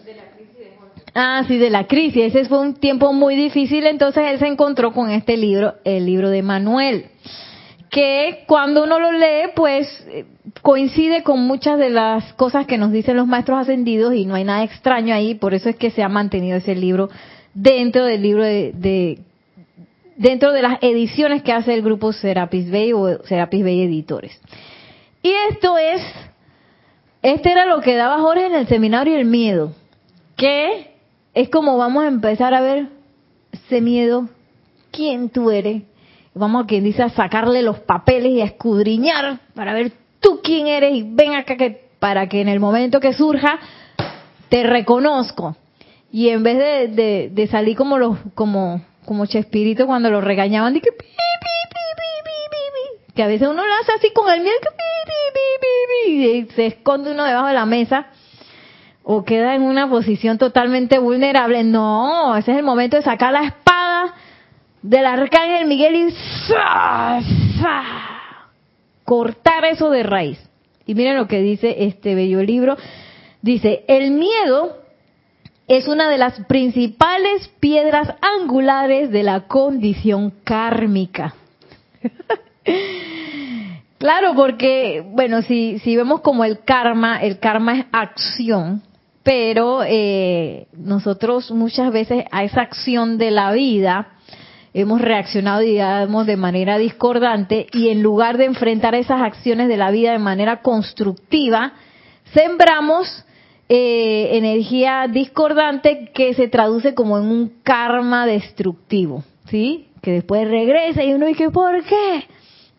Ah, sí, de la crisis. Ese fue un tiempo muy difícil, entonces él se encontró con este libro, el libro de Manuel que cuando uno lo lee, pues eh, coincide con muchas de las cosas que nos dicen los maestros ascendidos y no hay nada extraño ahí, por eso es que se ha mantenido ese libro dentro del libro de, dentro de las ediciones que hace el grupo Serapis Bay o Serapis Bay Editores. Y esto es, este era lo que daba Jorge en el seminario El Miedo, que es como vamos a empezar a ver ese miedo, quién tú eres, vamos a quien dice sacarle los papeles y a escudriñar para ver tú quién eres y ven acá que para que en el momento que surja te reconozco y en vez de, de, salir como los como como Chespirito cuando lo regañaban de que que a veces uno lo hace así con el miedo y se esconde uno debajo de la mesa o queda en una posición totalmente vulnerable no ese es el momento de sacar la espada del arcángel Miguel y cortar eso de raíz. Y miren lo que dice este bello libro. Dice, el miedo es una de las principales piedras angulares de la condición kármica. [LAUGHS] claro, porque, bueno, si, si vemos como el karma, el karma es acción, pero eh, nosotros muchas veces a esa acción de la vida, hemos reaccionado, digamos, de manera discordante y en lugar de enfrentar esas acciones de la vida de manera constructiva, sembramos eh, energía discordante que se traduce como en un karma destructivo, ¿sí? Que después regresa y uno dice, ¿por qué?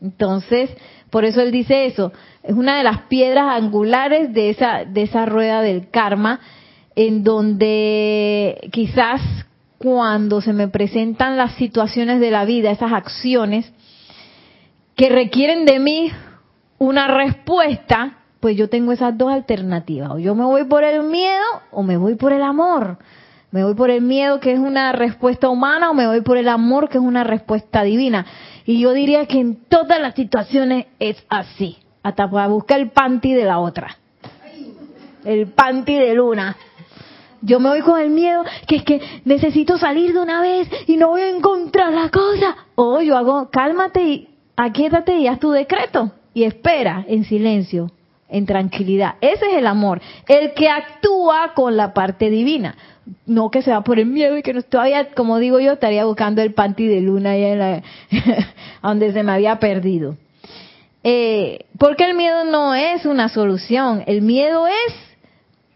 Entonces, por eso él dice eso, es una de las piedras angulares de esa, de esa rueda del karma, en donde quizás cuando se me presentan las situaciones de la vida, esas acciones, que requieren de mí una respuesta, pues yo tengo esas dos alternativas. O yo me voy por el miedo o me voy por el amor. Me voy por el miedo, que es una respuesta humana, o me voy por el amor, que es una respuesta divina. Y yo diría que en todas las situaciones es así. Hasta para buscar el panty de la otra. El panty de luna. Yo me voy con el miedo, que es que necesito salir de una vez y no voy a encontrar la cosa. O yo hago, cálmate y aquíétate y haz tu decreto. Y espera en silencio, en tranquilidad. Ese es el amor. El que actúa con la parte divina no que se va por el miedo y que no todavía, como digo yo, estaría buscando el panty de luna allá en la, [LAUGHS] donde se me había perdido. Eh, porque el miedo no es una solución, el miedo es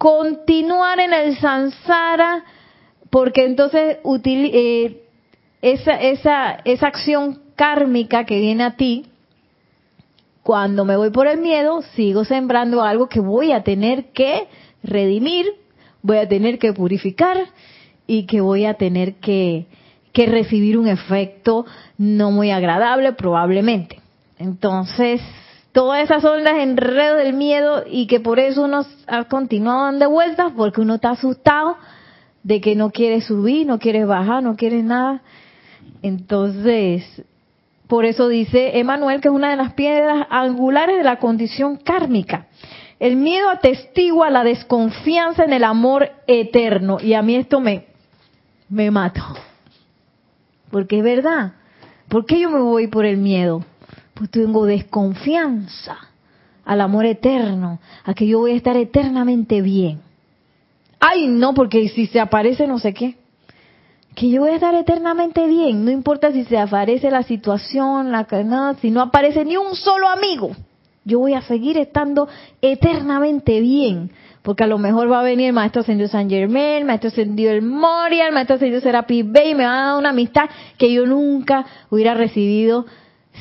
continuar en el samsara, porque entonces eh, esa, esa, esa acción kármica que viene a ti, cuando me voy por el miedo, sigo sembrando algo que voy a tener que redimir voy a tener que purificar y que voy a tener que, recibir un efecto no muy agradable probablemente. Entonces, todas esas son las enredos del miedo y que por eso uno ha continuado dando vueltas porque uno está asustado de que no quiere subir, no quiere bajar, no quiere nada. Entonces, por eso dice Emanuel que es una de las piedras angulares de la condición kármica. El miedo atestigua la desconfianza en el amor eterno. Y a mí esto me, me mato. Porque es verdad. ¿Por qué yo me voy por el miedo? Pues tengo desconfianza al amor eterno, a que yo voy a estar eternamente bien. Ay, no, porque si se aparece no sé qué. Que yo voy a estar eternamente bien, no importa si se aparece la situación, la no, si no aparece ni un solo amigo yo voy a seguir estando eternamente bien. Porque a lo mejor va a venir el maestro ascendido San Germain, el maestro ascendido el Moria, el maestro ascendido Serapi Bey, y me va a dar una amistad que yo nunca hubiera recibido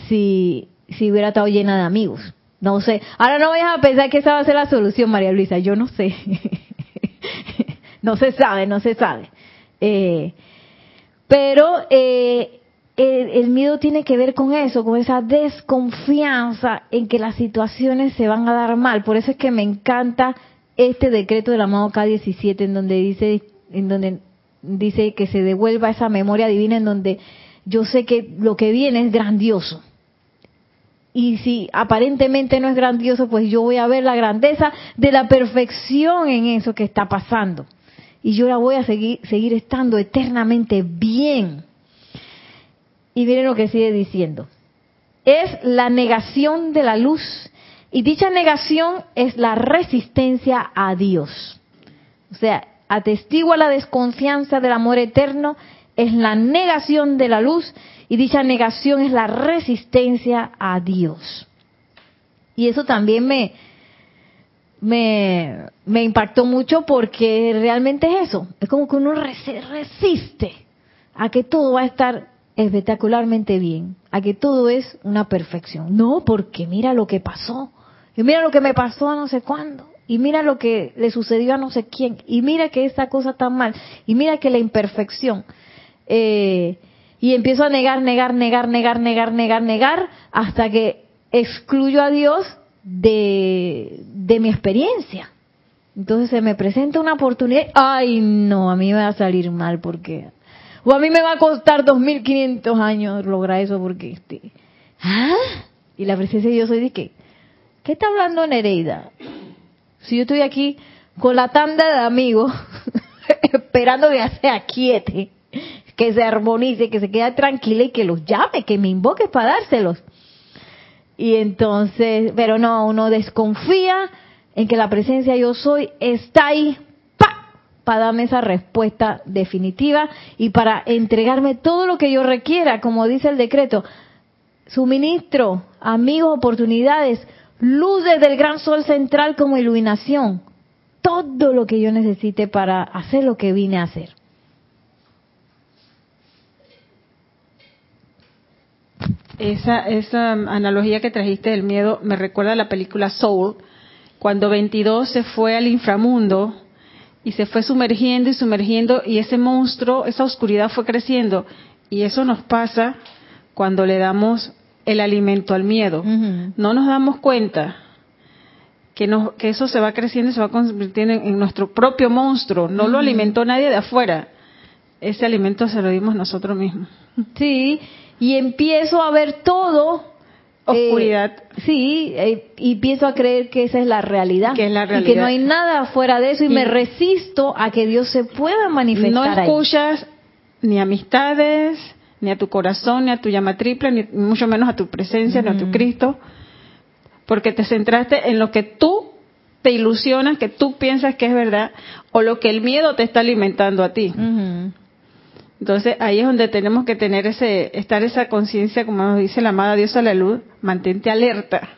si, si hubiera estado llena de amigos. No sé. Ahora no vayas a pensar que esa va a ser la solución, María Luisa. Yo no sé. [LAUGHS] no se sabe, no se sabe. Eh, pero eh, el, miedo tiene que ver con eso, con esa desconfianza en que las situaciones se van a dar mal. Por eso es que me encanta este decreto del amado K17 en donde dice en donde dice que se devuelva esa memoria divina en donde yo sé que lo que viene es grandioso. Y si aparentemente no es grandioso, pues yo voy a ver la grandeza de la perfección en eso que está pasando. Y yo la voy a seguir, seguir estando eternamente bien y miren lo que sigue diciendo. Es la negación de la luz. Y dicha negación es la resistencia a Dios. O sea, atestigua la desconfianza del amor eterno, es la negación de la luz y dicha negación es la resistencia a Dios. Y eso también me, me, me impactó mucho porque realmente es eso. Es como que uno resiste a que todo va a estar espectacularmente bien, a que todo es una perfección. No, porque mira lo que pasó, y mira lo que me pasó a no sé cuándo, y mira lo que le sucedió a no sé quién, y mira que esta cosa está mal, y mira que la imperfección. Eh, y empiezo a negar, negar, negar, negar, negar, negar, negar, hasta que excluyo a Dios de, de mi experiencia. Entonces se me presenta una oportunidad, ay no, a mí me va a salir mal porque o a mí me va a costar 2.500 años lograr eso porque este... ¿Ah? Y la presencia de Dios soy de qué? ¿Qué está hablando Nereida? Si yo estoy aquí con la tanda de amigos [LAUGHS] esperando que se aquiete, que se armonice, que se quede tranquila y que los llame, que me invoque para dárselos. Y entonces, pero no, uno desconfía en que la presencia yo soy está ahí para darme esa respuesta definitiva y para entregarme todo lo que yo requiera, como dice el decreto. Suministro, amigos, oportunidades, luces del gran sol central como iluminación. Todo lo que yo necesite para hacer lo que vine a hacer.
Esa, esa analogía que trajiste del miedo me recuerda a la película Soul, cuando 22 se fue al inframundo y se fue sumergiendo y sumergiendo y ese monstruo, esa oscuridad fue creciendo. Y eso nos pasa cuando le damos el alimento al miedo. No nos damos cuenta que, nos- que eso se va creciendo y se va convirtiendo en, en nuestro propio monstruo. No lo alimentó nadie de afuera. Ese alimento se lo dimos nosotros mismos.
Sí, y empiezo a ver todo. eh,
Oscuridad.
sí, eh, y empiezo a creer que esa es la realidad.
Que es la
Y que
realidad.
no hay nada fuera de eso y,
Y-
me resisto a que Dios se pueda manifestar
No
ahí.
escuchas ni amistades, ni a tu corazón, ni a tu llama triple, ni mucho menos a tu presencia, ni a tu Cristo, porque te centraste en lo que tú te ilusionas, que tú piensas que es verdad, o lo que el miedo te está alimentando a ti. Entonces ahí es donde tenemos que tener ese, estar esa conciencia, como nos dice la amada diosa de la luz, mantente alerta.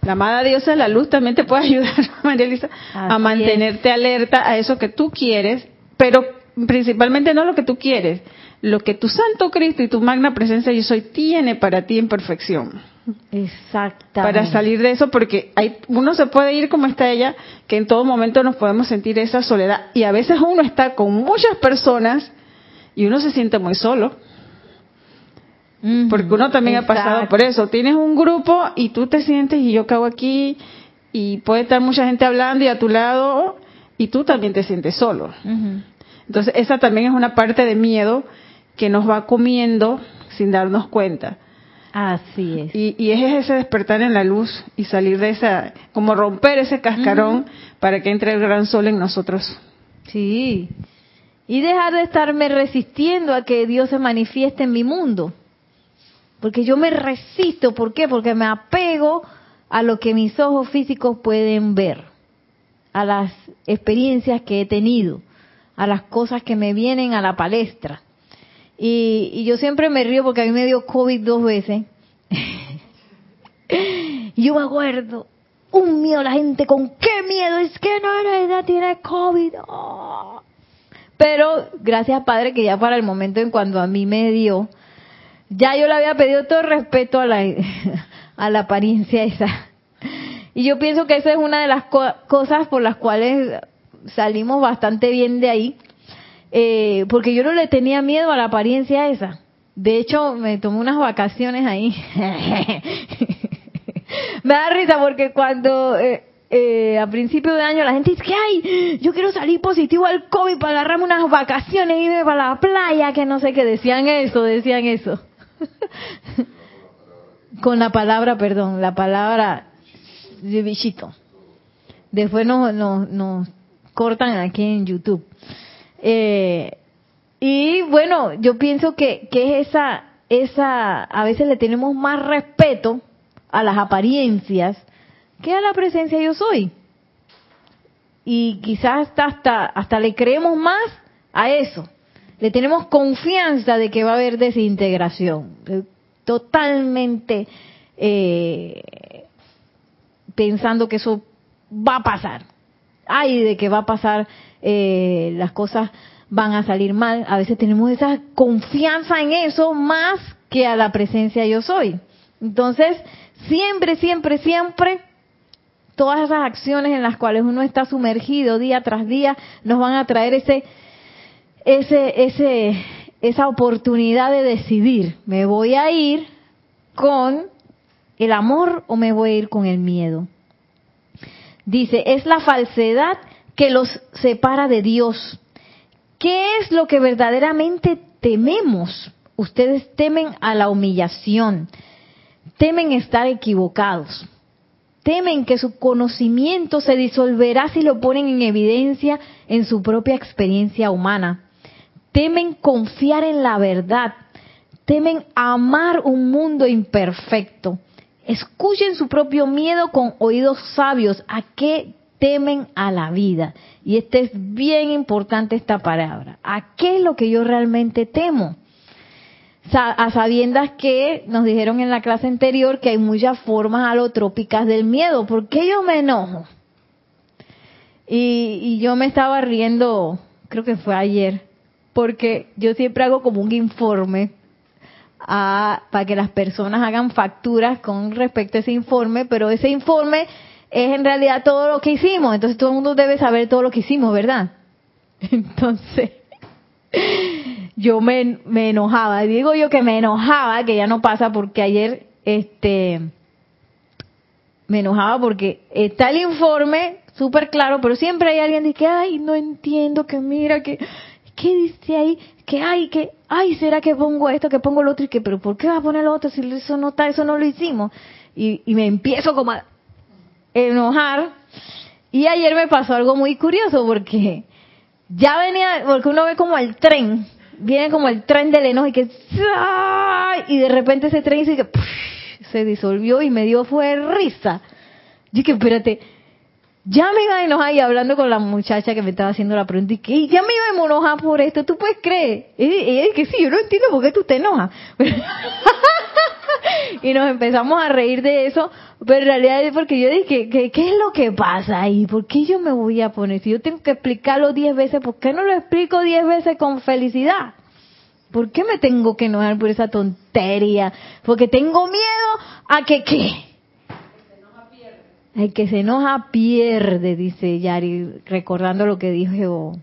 La amada diosa de la luz también te puede [LAUGHS] ayudar, María Elisa,
Así
a mantenerte alerta a eso que tú quieres, pero principalmente no lo que tú quieres, lo que tu Santo Cristo y tu magna presencia yo soy tiene para ti en perfección.
Exactamente.
Para salir de eso, porque hay, uno se puede ir como está ella, que en todo momento nos podemos sentir esa soledad. Y a veces uno está con muchas personas y uno se siente muy solo. Porque uno también ha pasado por eso. Tienes un grupo y tú te sientes y yo cago aquí y puede estar mucha gente hablando y a tu lado y tú también te sientes solo. Entonces esa también es una parte de miedo que nos va comiendo sin darnos cuenta.
Así es.
Y, y es ese despertar en la luz y salir de esa, como romper ese cascarón para que entre el gran sol en nosotros.
Sí. Y dejar de estarme resistiendo a que Dios se manifieste en mi mundo. Porque yo me resisto, ¿por qué? Porque me apego a lo que mis ojos físicos pueden ver, a las experiencias que he tenido, a las cosas que me vienen a la palestra. Y, y yo siempre me río porque a mí me dio COVID dos veces. [LAUGHS] yo me acuerdo, un miedo, la gente con qué miedo, es que no, en realidad tiene COVID. oh. Pero gracias Padre que ya para el momento en cuando a mí me dio, ya yo le había pedido todo respeto a la, [LAUGHS] a la apariencia esa. Y yo pienso que esa es una de las co- cosas por las cuales salimos bastante bien de ahí, eh, porque yo no le tenía miedo a la apariencia esa. De hecho, me tomé unas vacaciones ahí. [LAUGHS] me da risa porque cuando eh, eh, a principio de año la gente dice que ay, yo quiero salir positivo al COVID para agarrarme unas vacaciones y irme para la playa, que no sé qué, decían eso, decían eso. [LAUGHS] Con la palabra, perdón, la palabra de bichito. Después nos, nos, nos cortan aquí en YouTube. Eh, y bueno, yo pienso que, que es esa, esa, a veces le tenemos más respeto a las apariencias que a la presencia yo soy. Y quizás hasta, hasta, hasta le creemos más a eso. Le tenemos confianza de que va a haber desintegración. Eh, Totalmente eh, pensando que eso va a pasar. Ay, de que va a pasar, eh, las cosas van a salir mal. A veces tenemos esa confianza en eso más que a la presencia yo soy. Entonces, siempre, siempre, siempre, todas esas acciones en las cuales uno está sumergido día tras día nos van a traer ese, ese, ese, esa oportunidad de decidir, ¿me voy a ir con el amor o me voy a ir con el miedo? Dice, es la falsedad que los separa de Dios. ¿Qué es lo que verdaderamente tememos? Ustedes temen a la humillación, temen estar equivocados, temen que su conocimiento se disolverá si lo ponen en evidencia en su propia experiencia humana, temen confiar en la verdad, temen amar un mundo imperfecto. Escuchen su propio miedo con oídos sabios. ¿A qué temen a la vida? Y este es bien importante esta palabra. ¿A qué es lo que yo realmente temo? A sabiendas que nos dijeron en la clase anterior que hay muchas formas alotrópicas del miedo. ¿Por qué yo me enojo? Y, y yo me estaba riendo, creo que fue ayer, porque yo siempre hago como un informe a- para que las personas hagan facturas con respecto a ese informe, pero ese informe es en realidad todo lo que hicimos, entonces todo el mundo debe saber todo lo que hicimos, ¿verdad? [LAUGHS] Entonces, yo me, me enojaba. Digo yo que me enojaba, que ya no pasa porque ayer, este, me enojaba porque está el informe súper claro, pero siempre hay alguien que, ay, no entiendo, que mira, que, ¿qué dice ahí? Que, ay, que, ay, ¿será que pongo esto, que pongo lo otro? Y que, pero ¿por qué va a poner lo otro si eso no está, eso no lo hicimos? Y, y me empiezo como a enojar. Y ayer me pasó algo muy curioso porque ya venía, porque uno ve como el tren, viene como el tren del enojo y que, y de repente ese tren que, se disolvió y me dio fue risa. Yo que, espérate, ya me iba a enojar y hablando con la muchacha que me estaba haciendo la pregunta y que ya me iba a enojar por esto, ¿tú puedes creer? Y ella dice que sí, yo no entiendo por qué tú te enojas. [LAUGHS] [LAUGHS] y nos empezamos a reír de eso, pero en realidad es porque yo dije, ¿qué, ¿qué es lo que pasa ahí? ¿Por qué yo me voy a poner? Si yo tengo que explicarlo diez veces, ¿por qué no lo explico diez veces con felicidad? ¿Por qué me tengo que enojar por esa tontería? Porque tengo miedo a que qué. El que se enoja pierde, dice Yari, recordando lo que dijo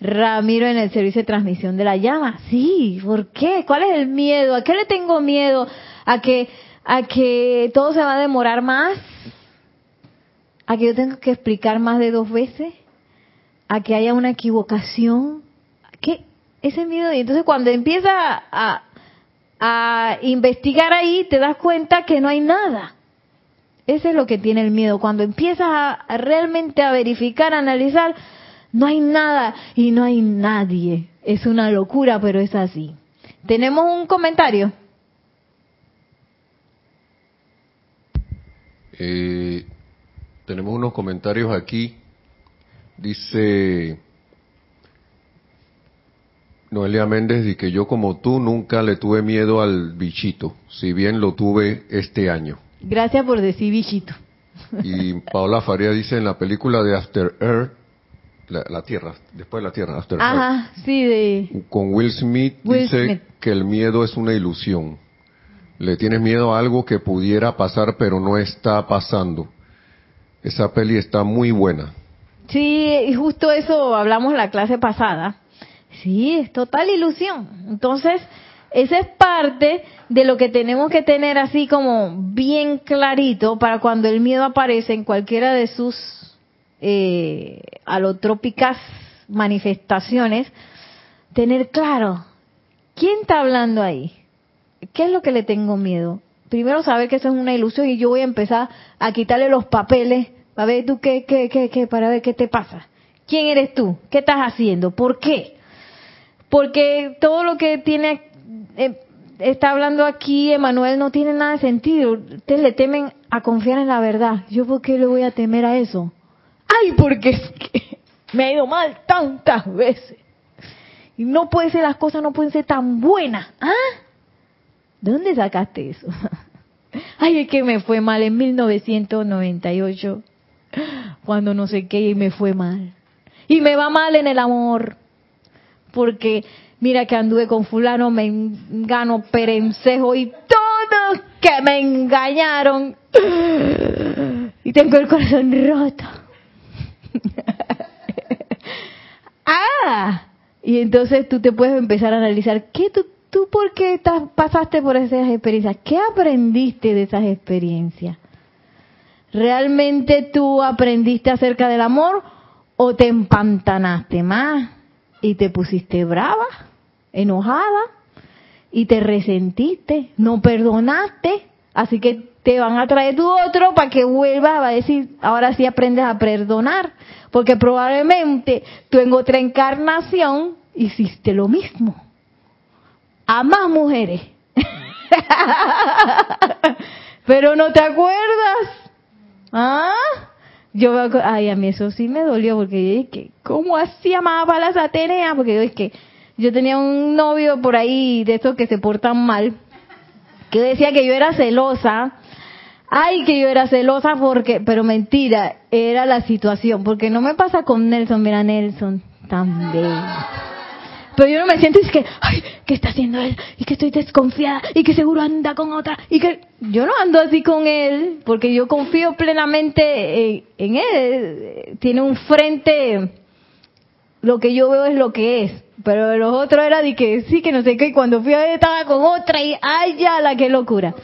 Ramiro en el servicio de transmisión de la llama. Sí, ¿por qué? ¿Cuál es el miedo? ¿A qué le tengo miedo? ¿A que, a que todo se va a demorar más? ¿A que yo tengo que explicar más de dos veces? ¿A que haya una equivocación? ¿Qué? Ese miedo. Y entonces cuando empieza a, a investigar ahí, te das cuenta que no hay nada. Eso es lo que tiene el miedo. Cuando empiezas a, a realmente a verificar, a analizar, no hay nada y no hay nadie. Es una locura, pero es así. ¿Tenemos un comentario?
Eh, tenemos unos comentarios aquí. Dice Noelia Méndez y que yo como tú nunca le tuve miedo al bichito, si bien lo tuve este año.
Gracias por decir bichito.
Y Paola Faría dice en la película de After Earth, la, la Tierra, después de la Tierra, After
Ajá, sí, de...
Earth, con Will Smith
Will
dice
Smith.
que el miedo es una ilusión. Le tienes miedo a algo que pudiera pasar pero no está pasando. Esa peli está muy buena.
Sí, y justo eso hablamos la clase pasada. Sí, es total ilusión. Entonces, esa es parte de lo que tenemos que tener así como bien clarito para cuando el miedo aparece en cualquiera de sus eh, alotrópicas manifestaciones, tener claro, ¿quién está hablando ahí? ¿Qué es lo que le tengo miedo? Primero saber que eso es una ilusión y yo voy a empezar a quitarle los papeles para ver tú qué, qué, qué, qué, para ver qué te pasa. ¿Quién eres tú? ¿Qué estás haciendo? ¿Por qué? Porque todo lo que tiene eh, está hablando aquí Emanuel no tiene nada de sentido. Ustedes le temen a confiar en la verdad. ¿Yo por qué le voy a temer a eso? Ay, porque es que me ha ido mal tantas veces. Y no puede ser, las cosas no pueden ser tan buenas. ¿Ah? ¿De dónde sacaste eso? [LAUGHS] Ay, es que me fue mal en 1998, cuando no sé qué y me fue mal. Y me va mal en el amor, porque mira que anduve con fulano, me gano perencejo y todos que me engañaron. [GASPS] Y tengo el corazón roto. [LAUGHS] ah, y entonces tú te puedes empezar a analizar, ¿qué tú, tú por qué pasaste por esas experiencias? ¿Qué aprendiste de esas experiencias? ¿Realmente tú aprendiste acerca del amor o te empantanaste más y te pusiste brava, enojada y te resentiste, no perdonaste? Así que te van a traer tu otro para que vuelvas a decir, ahora sí aprendes a perdonar, porque probablemente tú en otra encarnación hiciste lo mismo. A más mujeres. [LAUGHS] Pero no te acuerdas. ¿Ah? Yo, ay, a mí eso sí me dolió porque yo dije, ¿cómo así amaba a las? Porque yo dije, yo tenía un novio por ahí de esos que se portan mal, que decía que yo era celosa. Ay, que yo era celosa porque, pero mentira, era la situación, porque no me pasa con Nelson, mira Nelson, tan. Pero yo no me siento y es que, ay, ¿qué está haciendo él? Y que estoy desconfiada y que seguro anda con otra y que yo no ando así con él porque yo confío plenamente en, él. Tiene un frente, lo que yo veo es lo que es. Pero los otros era de que sí, que no sé qué, y cuando fui a ver estaba con otra y ¡ay, ya la qué locura!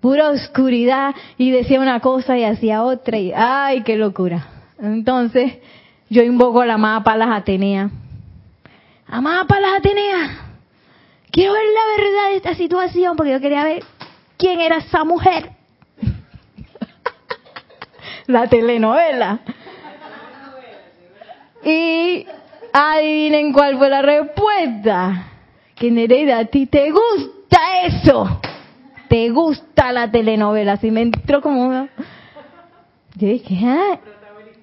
Pura oscuridad y decía una cosa y hacía otra y ¡ay, qué locura! Entonces, yo invoco a la amada Palas Atenea. Amada Palas Atenea, quiero ver la verdad de esta situación porque yo quería ver quién era esa mujer. [LAUGHS] la telenovela. Y adivinen cuál fue la respuesta. Que Nereida, a ti te gusta eso. Te gusta la telenovela. Así me entró como. Yo dije, ¿ah?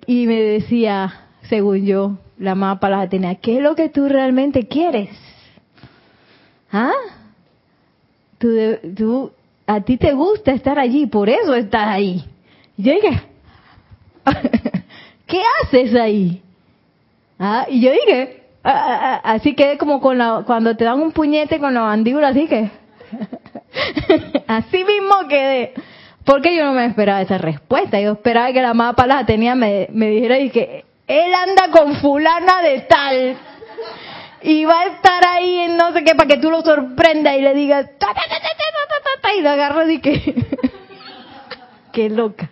Y me decía, según yo, la mapa las Atenea, ¿qué es lo que tú realmente quieres? ¿Ah? Tú, tú, a ti te gusta estar allí, por eso estás ahí. Yo dije, [LAUGHS] ¿qué haces ahí? Ah, y yo dije, ah, ah, ah, así que como con la, cuando te dan un puñete con la mandíbula, así que, [LAUGHS] así mismo quedé. Porque yo no me esperaba esa respuesta. Yo esperaba que la mapa la tenía, me, me dijera y que él anda con fulana de tal. Y va a estar ahí en no sé qué para que tú lo sorprendas y le digas, ta, ta, ta, y lo agarras y que, [LAUGHS] qué loca.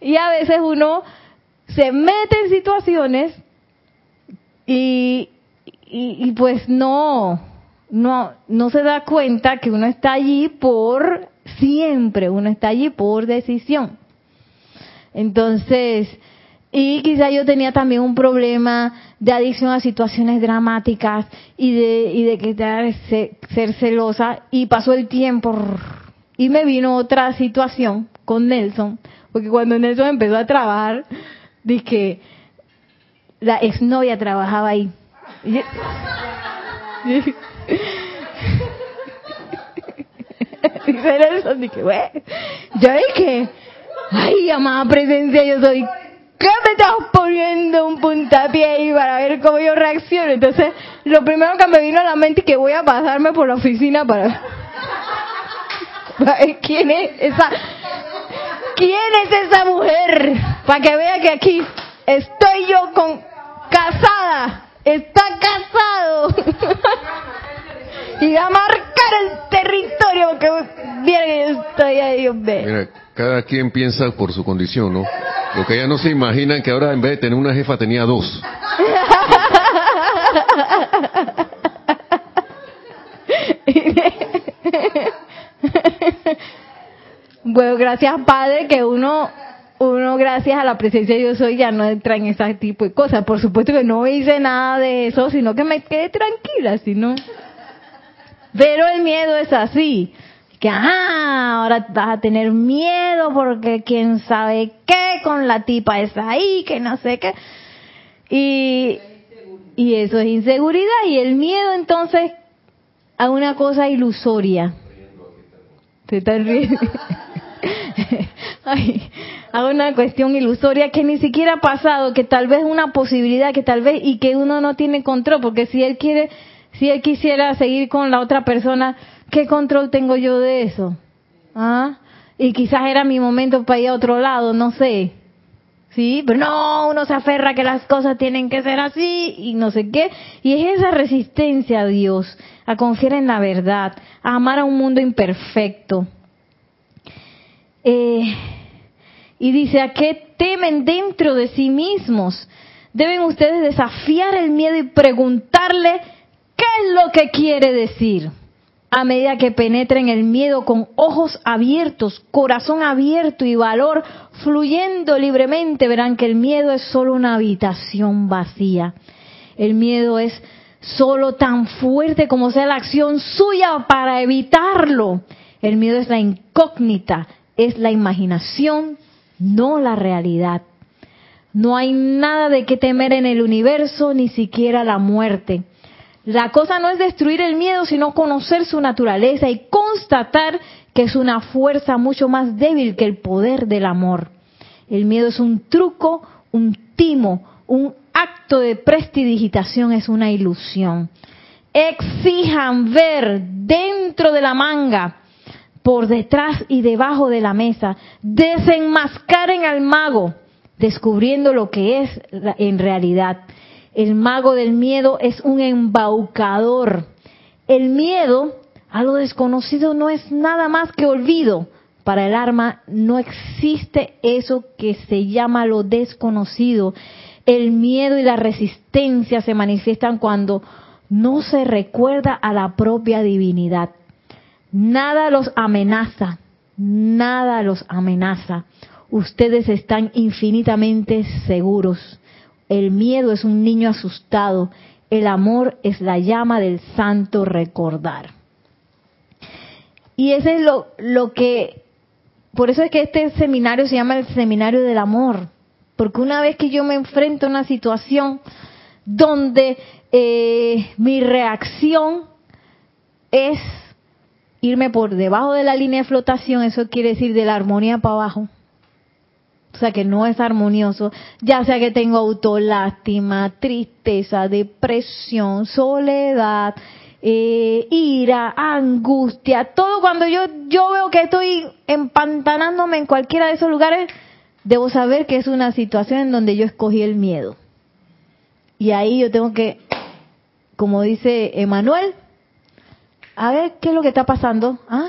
Y a veces uno se mete en situaciones y, y, y, pues no, no, no se da cuenta que uno está allí por siempre, uno está allí por decisión. Entonces, y quizá yo tenía también un problema de adicción a situaciones dramáticas y de, y de que ser celosa y pasó el tiempo y me vino otra situación con Nelson, porque cuando Nelson empezó a trabajar, dije, la exnovia trabajaba ahí. Y, [LAUGHS] dice Nelson, dije, yo dije, ay, amada presencia, yo soy, ¿qué me estás poniendo un puntapié ahí para ver cómo yo reacciono? Entonces, lo primero que me vino a la mente es que voy a pasarme por la oficina para quién es esa, quién es esa mujer, para que vea que aquí estoy yo con casada, está casado. [LAUGHS] y va a marcar el territorio porque viene estoy ahí,
Mira, cada quien piensa por su condición, ¿no? Lo que ella no se imagina es que ahora en vez de tener una jefa tenía dos. [LAUGHS]
bueno, gracias Padre que uno uno gracias a la presencia de Dios hoy ya no entra en ese tipo de cosas. Por supuesto que no hice nada de eso, sino que me quedé tranquila, sino pero el miedo es así, que ajá, ahora vas a tener miedo porque quién sabe qué con la tipa esa ahí, que no sé qué. Y, y eso es inseguridad y el miedo entonces a una cosa ilusoria. Se riendo. [LAUGHS] A una cuestión ilusoria que ni siquiera ha pasado, que tal vez una posibilidad, que tal vez y que uno no tiene control, porque si él quiere si él quisiera seguir con la otra persona, ¿qué control tengo yo de eso? ¿Ah? Y quizás era mi momento para ir a otro lado, no sé. Sí, pero no, uno se aferra que las cosas tienen que ser así y no sé qué. Y es esa resistencia a Dios, a confiar en la verdad, a amar a un mundo imperfecto. Eh, y dice, ¿a qué temen dentro de sí mismos? Deben ustedes desafiar el miedo y preguntarle ¿Qué es lo que quiere decir? A medida que penetren el miedo con ojos abiertos, corazón abierto y valor fluyendo libremente, verán que el miedo es solo una habitación vacía. El miedo es solo tan fuerte como sea la acción suya para evitarlo. El miedo es la incógnita, es la imaginación, no la realidad. No hay nada de qué temer en el universo, ni siquiera la muerte. La cosa no es destruir el miedo, sino conocer su naturaleza y constatar que es una fuerza mucho más débil que el poder del amor. El miedo es un truco, un timo, un acto de prestidigitación, es una ilusión. Exijan ver dentro de la manga, por detrás y debajo de la mesa, desenmascaren al mago, descubriendo lo que es en realidad El mago del miedo es un embaucador. El miedo a lo desconocido no es nada más que olvido. Para el arma no existe eso que se llama lo desconocido. El miedo y la resistencia se manifiestan cuando no se recuerda a la propia divinidad. Nada los amenaza, nada los amenaza. Ustedes están infinitamente seguros. El miedo es un niño asustado. El amor es la llama del santo recordar. Y ese es lo, lo que, por eso es que este seminario se llama el seminario del amor. Porque una vez que yo me enfrento a una situación donde eh, mi reacción es irme por debajo de la línea de flotación, eso quiere decir de la armonía para abajo. O sea que no es armonioso, ya sea que tengo autolástima, tristeza, depresión, soledad, eh, ira, angustia, todo cuando yo, yo veo que estoy empantanándome en cualquiera de esos lugares, debo saber que es una situación en donde yo escogí el miedo. Y ahí yo tengo que, como dice Emanuel, a ver qué es lo que está pasando, ¿ah?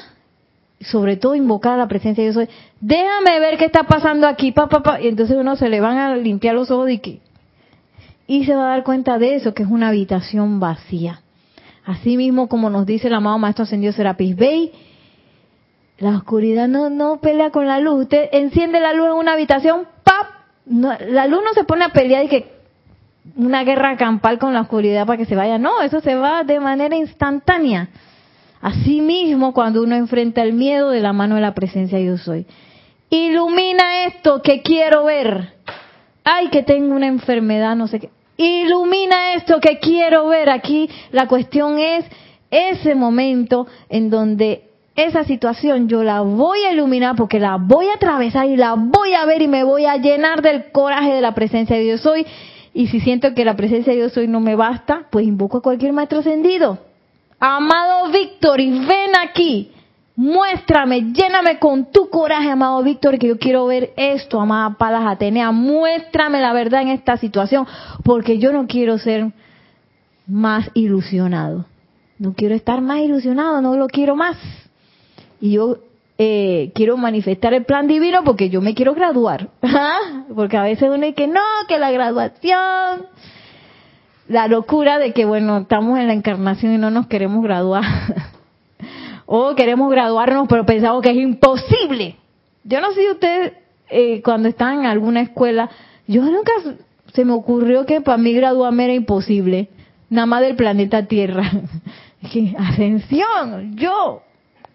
Sobre todo invocar a la presencia de Dios. Déjame ver qué está pasando aquí, papá, pa, y entonces uno se le van a limpiar los ojos y que y se va a dar cuenta de eso, que es una habitación vacía. Así mismo como nos dice el amado Maestro Ascendido Serapis Bey, la oscuridad no, no pelea con la luz. Usted enciende la luz en una habitación, ¡pap! la luz no se pone a pelear y que una guerra campal con la oscuridad para que se vaya. No, eso se va de manera instantánea. Asimismo, cuando uno enfrenta el miedo de la mano de la presencia yo soy. Ilumina esto que quiero ver. Ay, que tengo una enfermedad, no sé qué. Ilumina esto que quiero ver. Aquí la cuestión es ese momento en donde esa situación yo la voy a iluminar porque la voy a atravesar y la voy a ver y me voy a llenar del coraje de la presencia de Dios hoy. Y si siento que la presencia de Dios hoy no me basta, pues invoco a cualquier maestro ascendido. Amado Víctor, y ven aquí. Muéstrame, lléname con tu coraje, amado Víctor, que yo quiero ver esto, amada Palas Atenea. Muéstrame la verdad en esta situación, porque yo no quiero ser más ilusionado. No quiero estar más ilusionado, no lo quiero más. Y yo eh, quiero manifestar el plan divino porque yo me quiero graduar. [LAUGHS] porque a veces uno dice que no, que la graduación, la locura de que, bueno, estamos en la encarnación y no nos queremos graduar. [LAUGHS] o queremos graduarnos, pero pensamos que es imposible. Yo no sé si ustedes, eh, cuando están en alguna escuela, yo nunca se me ocurrió que para mí graduarme era imposible. Nada más del planeta Tierra. [LAUGHS] Ascensión, yo,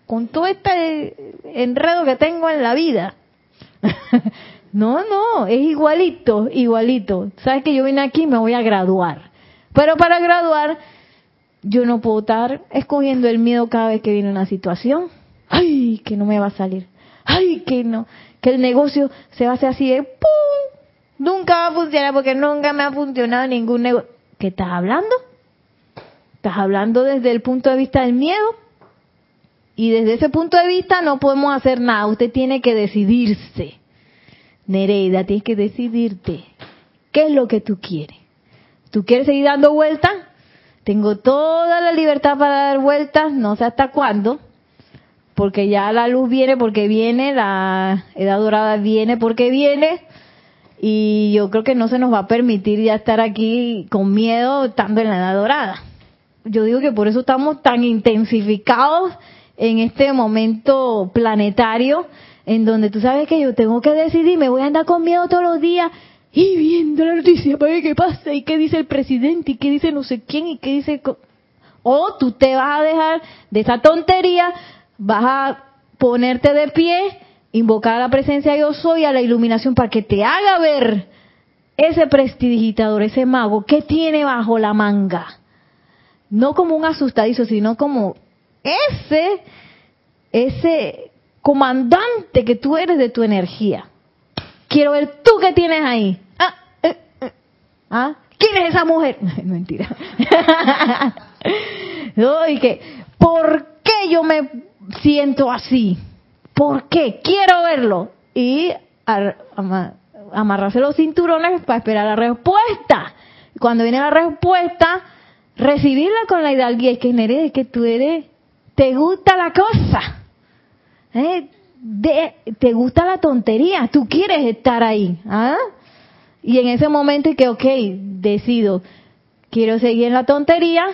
con todo este enredo que tengo en la vida. [LAUGHS] no, no, es igualito, igualito. Sabes que yo vine aquí y me voy a graduar. Pero para graduar, yo no puedo estar escogiendo el miedo cada vez que viene una situación. Ay, que no me va a salir. Ay, que no. Que el negocio se va a hacer así de ¡pum! Nunca va a funcionar porque nunca me ha funcionado ningún negocio. ¿Qué estás hablando? Estás hablando desde el punto de vista del miedo. Y desde ese punto de vista no podemos hacer nada. Usted tiene que decidirse. Nereida, tienes que decidirte. ¿Qué es lo que tú quieres? ¿Tú quieres seguir dando vueltas? Tengo toda la libertad para dar vueltas, no sé hasta cuándo, porque ya la luz viene porque viene, la edad dorada viene porque viene, y yo creo que no se nos va a permitir ya estar aquí con miedo estando en la edad dorada. Yo digo que por eso estamos tan intensificados en este momento planetario, en donde tú sabes que yo tengo que decidir, me voy a andar con miedo todos los días, y viendo la noticia para ver qué pasa y qué dice el presidente y qué dice no sé quién y qué dice... O tú te vas a dejar de esa tontería, vas a ponerte de pie, invocar a la presencia de yo soy, a la iluminación para que te haga ver ese prestidigitador, ese mago, que tiene bajo la manga. No como un asustadizo, sino como ese, ese comandante que tú eres de tu energía. Quiero ver tú qué tienes ahí. Ah, eh, eh. ¿Ah? ¿Quién es esa mujer? [LAUGHS] Mentira. [LAUGHS] que, ¿por qué yo me siento así? ¿Por qué? Quiero verlo. Y amarrarse los cinturones para esperar la respuesta. cuando viene la respuesta, recibirla con la hidalguía. Es que Nereida, es que tú eres, te gusta la cosa. ¿eh? De, te gusta la tontería, tú quieres estar ahí. ¿ah? Y en ese momento que, ok, decido, quiero seguir en la tontería,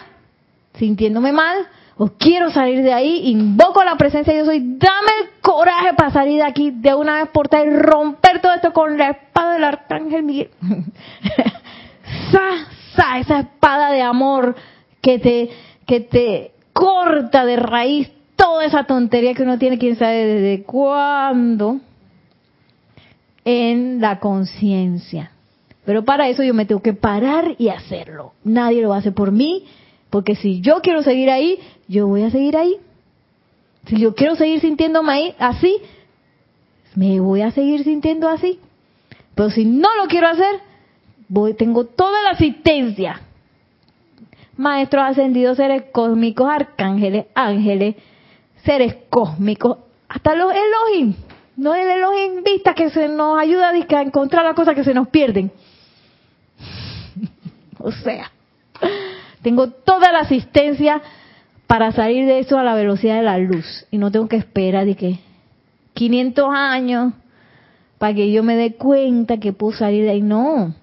sintiéndome mal, o quiero salir de ahí, invoco la presencia de Dios soy, dame el coraje para salir de aquí de una vez por todas y romper todo esto con la espada del arcángel Miguel. [LAUGHS] sa, sa, esa espada de amor que te, que te corta de raíz toda esa tontería que uno tiene, quién sabe desde cuándo, en la conciencia. Pero para eso yo me tengo que parar y hacerlo. Nadie lo hace por mí, porque si yo quiero seguir ahí, yo voy a seguir ahí. Si yo quiero seguir sintiéndome así, me voy a seguir sintiendo así. Pero si no lo quiero hacer, voy, tengo toda la asistencia. Maestros ascendidos, seres cósmicos, arcángeles, ángeles, seres cósmicos, hasta los Elohim. No el Elohim vista que se nos ayuda a encontrar las cosas que se nos pierden. [LAUGHS] o sea, tengo toda la asistencia para salir de eso a la velocidad de la luz y no tengo que esperar de que 500 años para que yo me dé cuenta que puedo salir de ahí. No.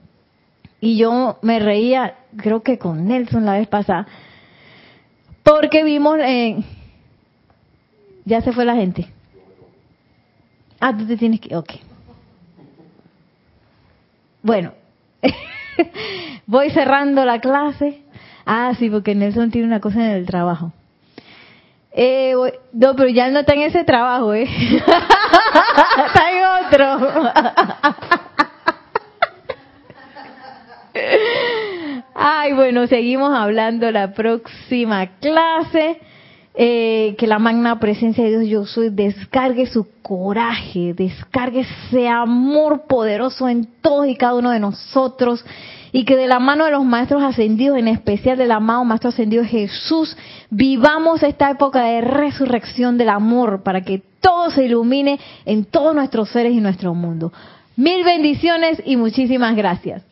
Y yo me reía, creo que con Nelson la vez pasada, porque vimos, eh, ya se fue la gente. Ah, tú te tienes que, ok. Bueno, [LAUGHS] voy cerrando la clase. Ah, sí, porque Nelson tiene una cosa en el trabajo. Eh, no, pero ya no está en ese trabajo, ¿eh? [LAUGHS] está en otro. [LAUGHS] Ay, bueno, seguimos hablando la próxima clase. Eh, que la magna presencia de Dios yo soy descargue su coraje, descargue ese amor poderoso en todos y cada uno de nosotros y que de la mano de los maestros ascendidos, en especial del amado maestro ascendido Jesús, vivamos esta época de resurrección del amor para que todo se ilumine en todos nuestros seres y nuestro mundo. Mil bendiciones y muchísimas gracias.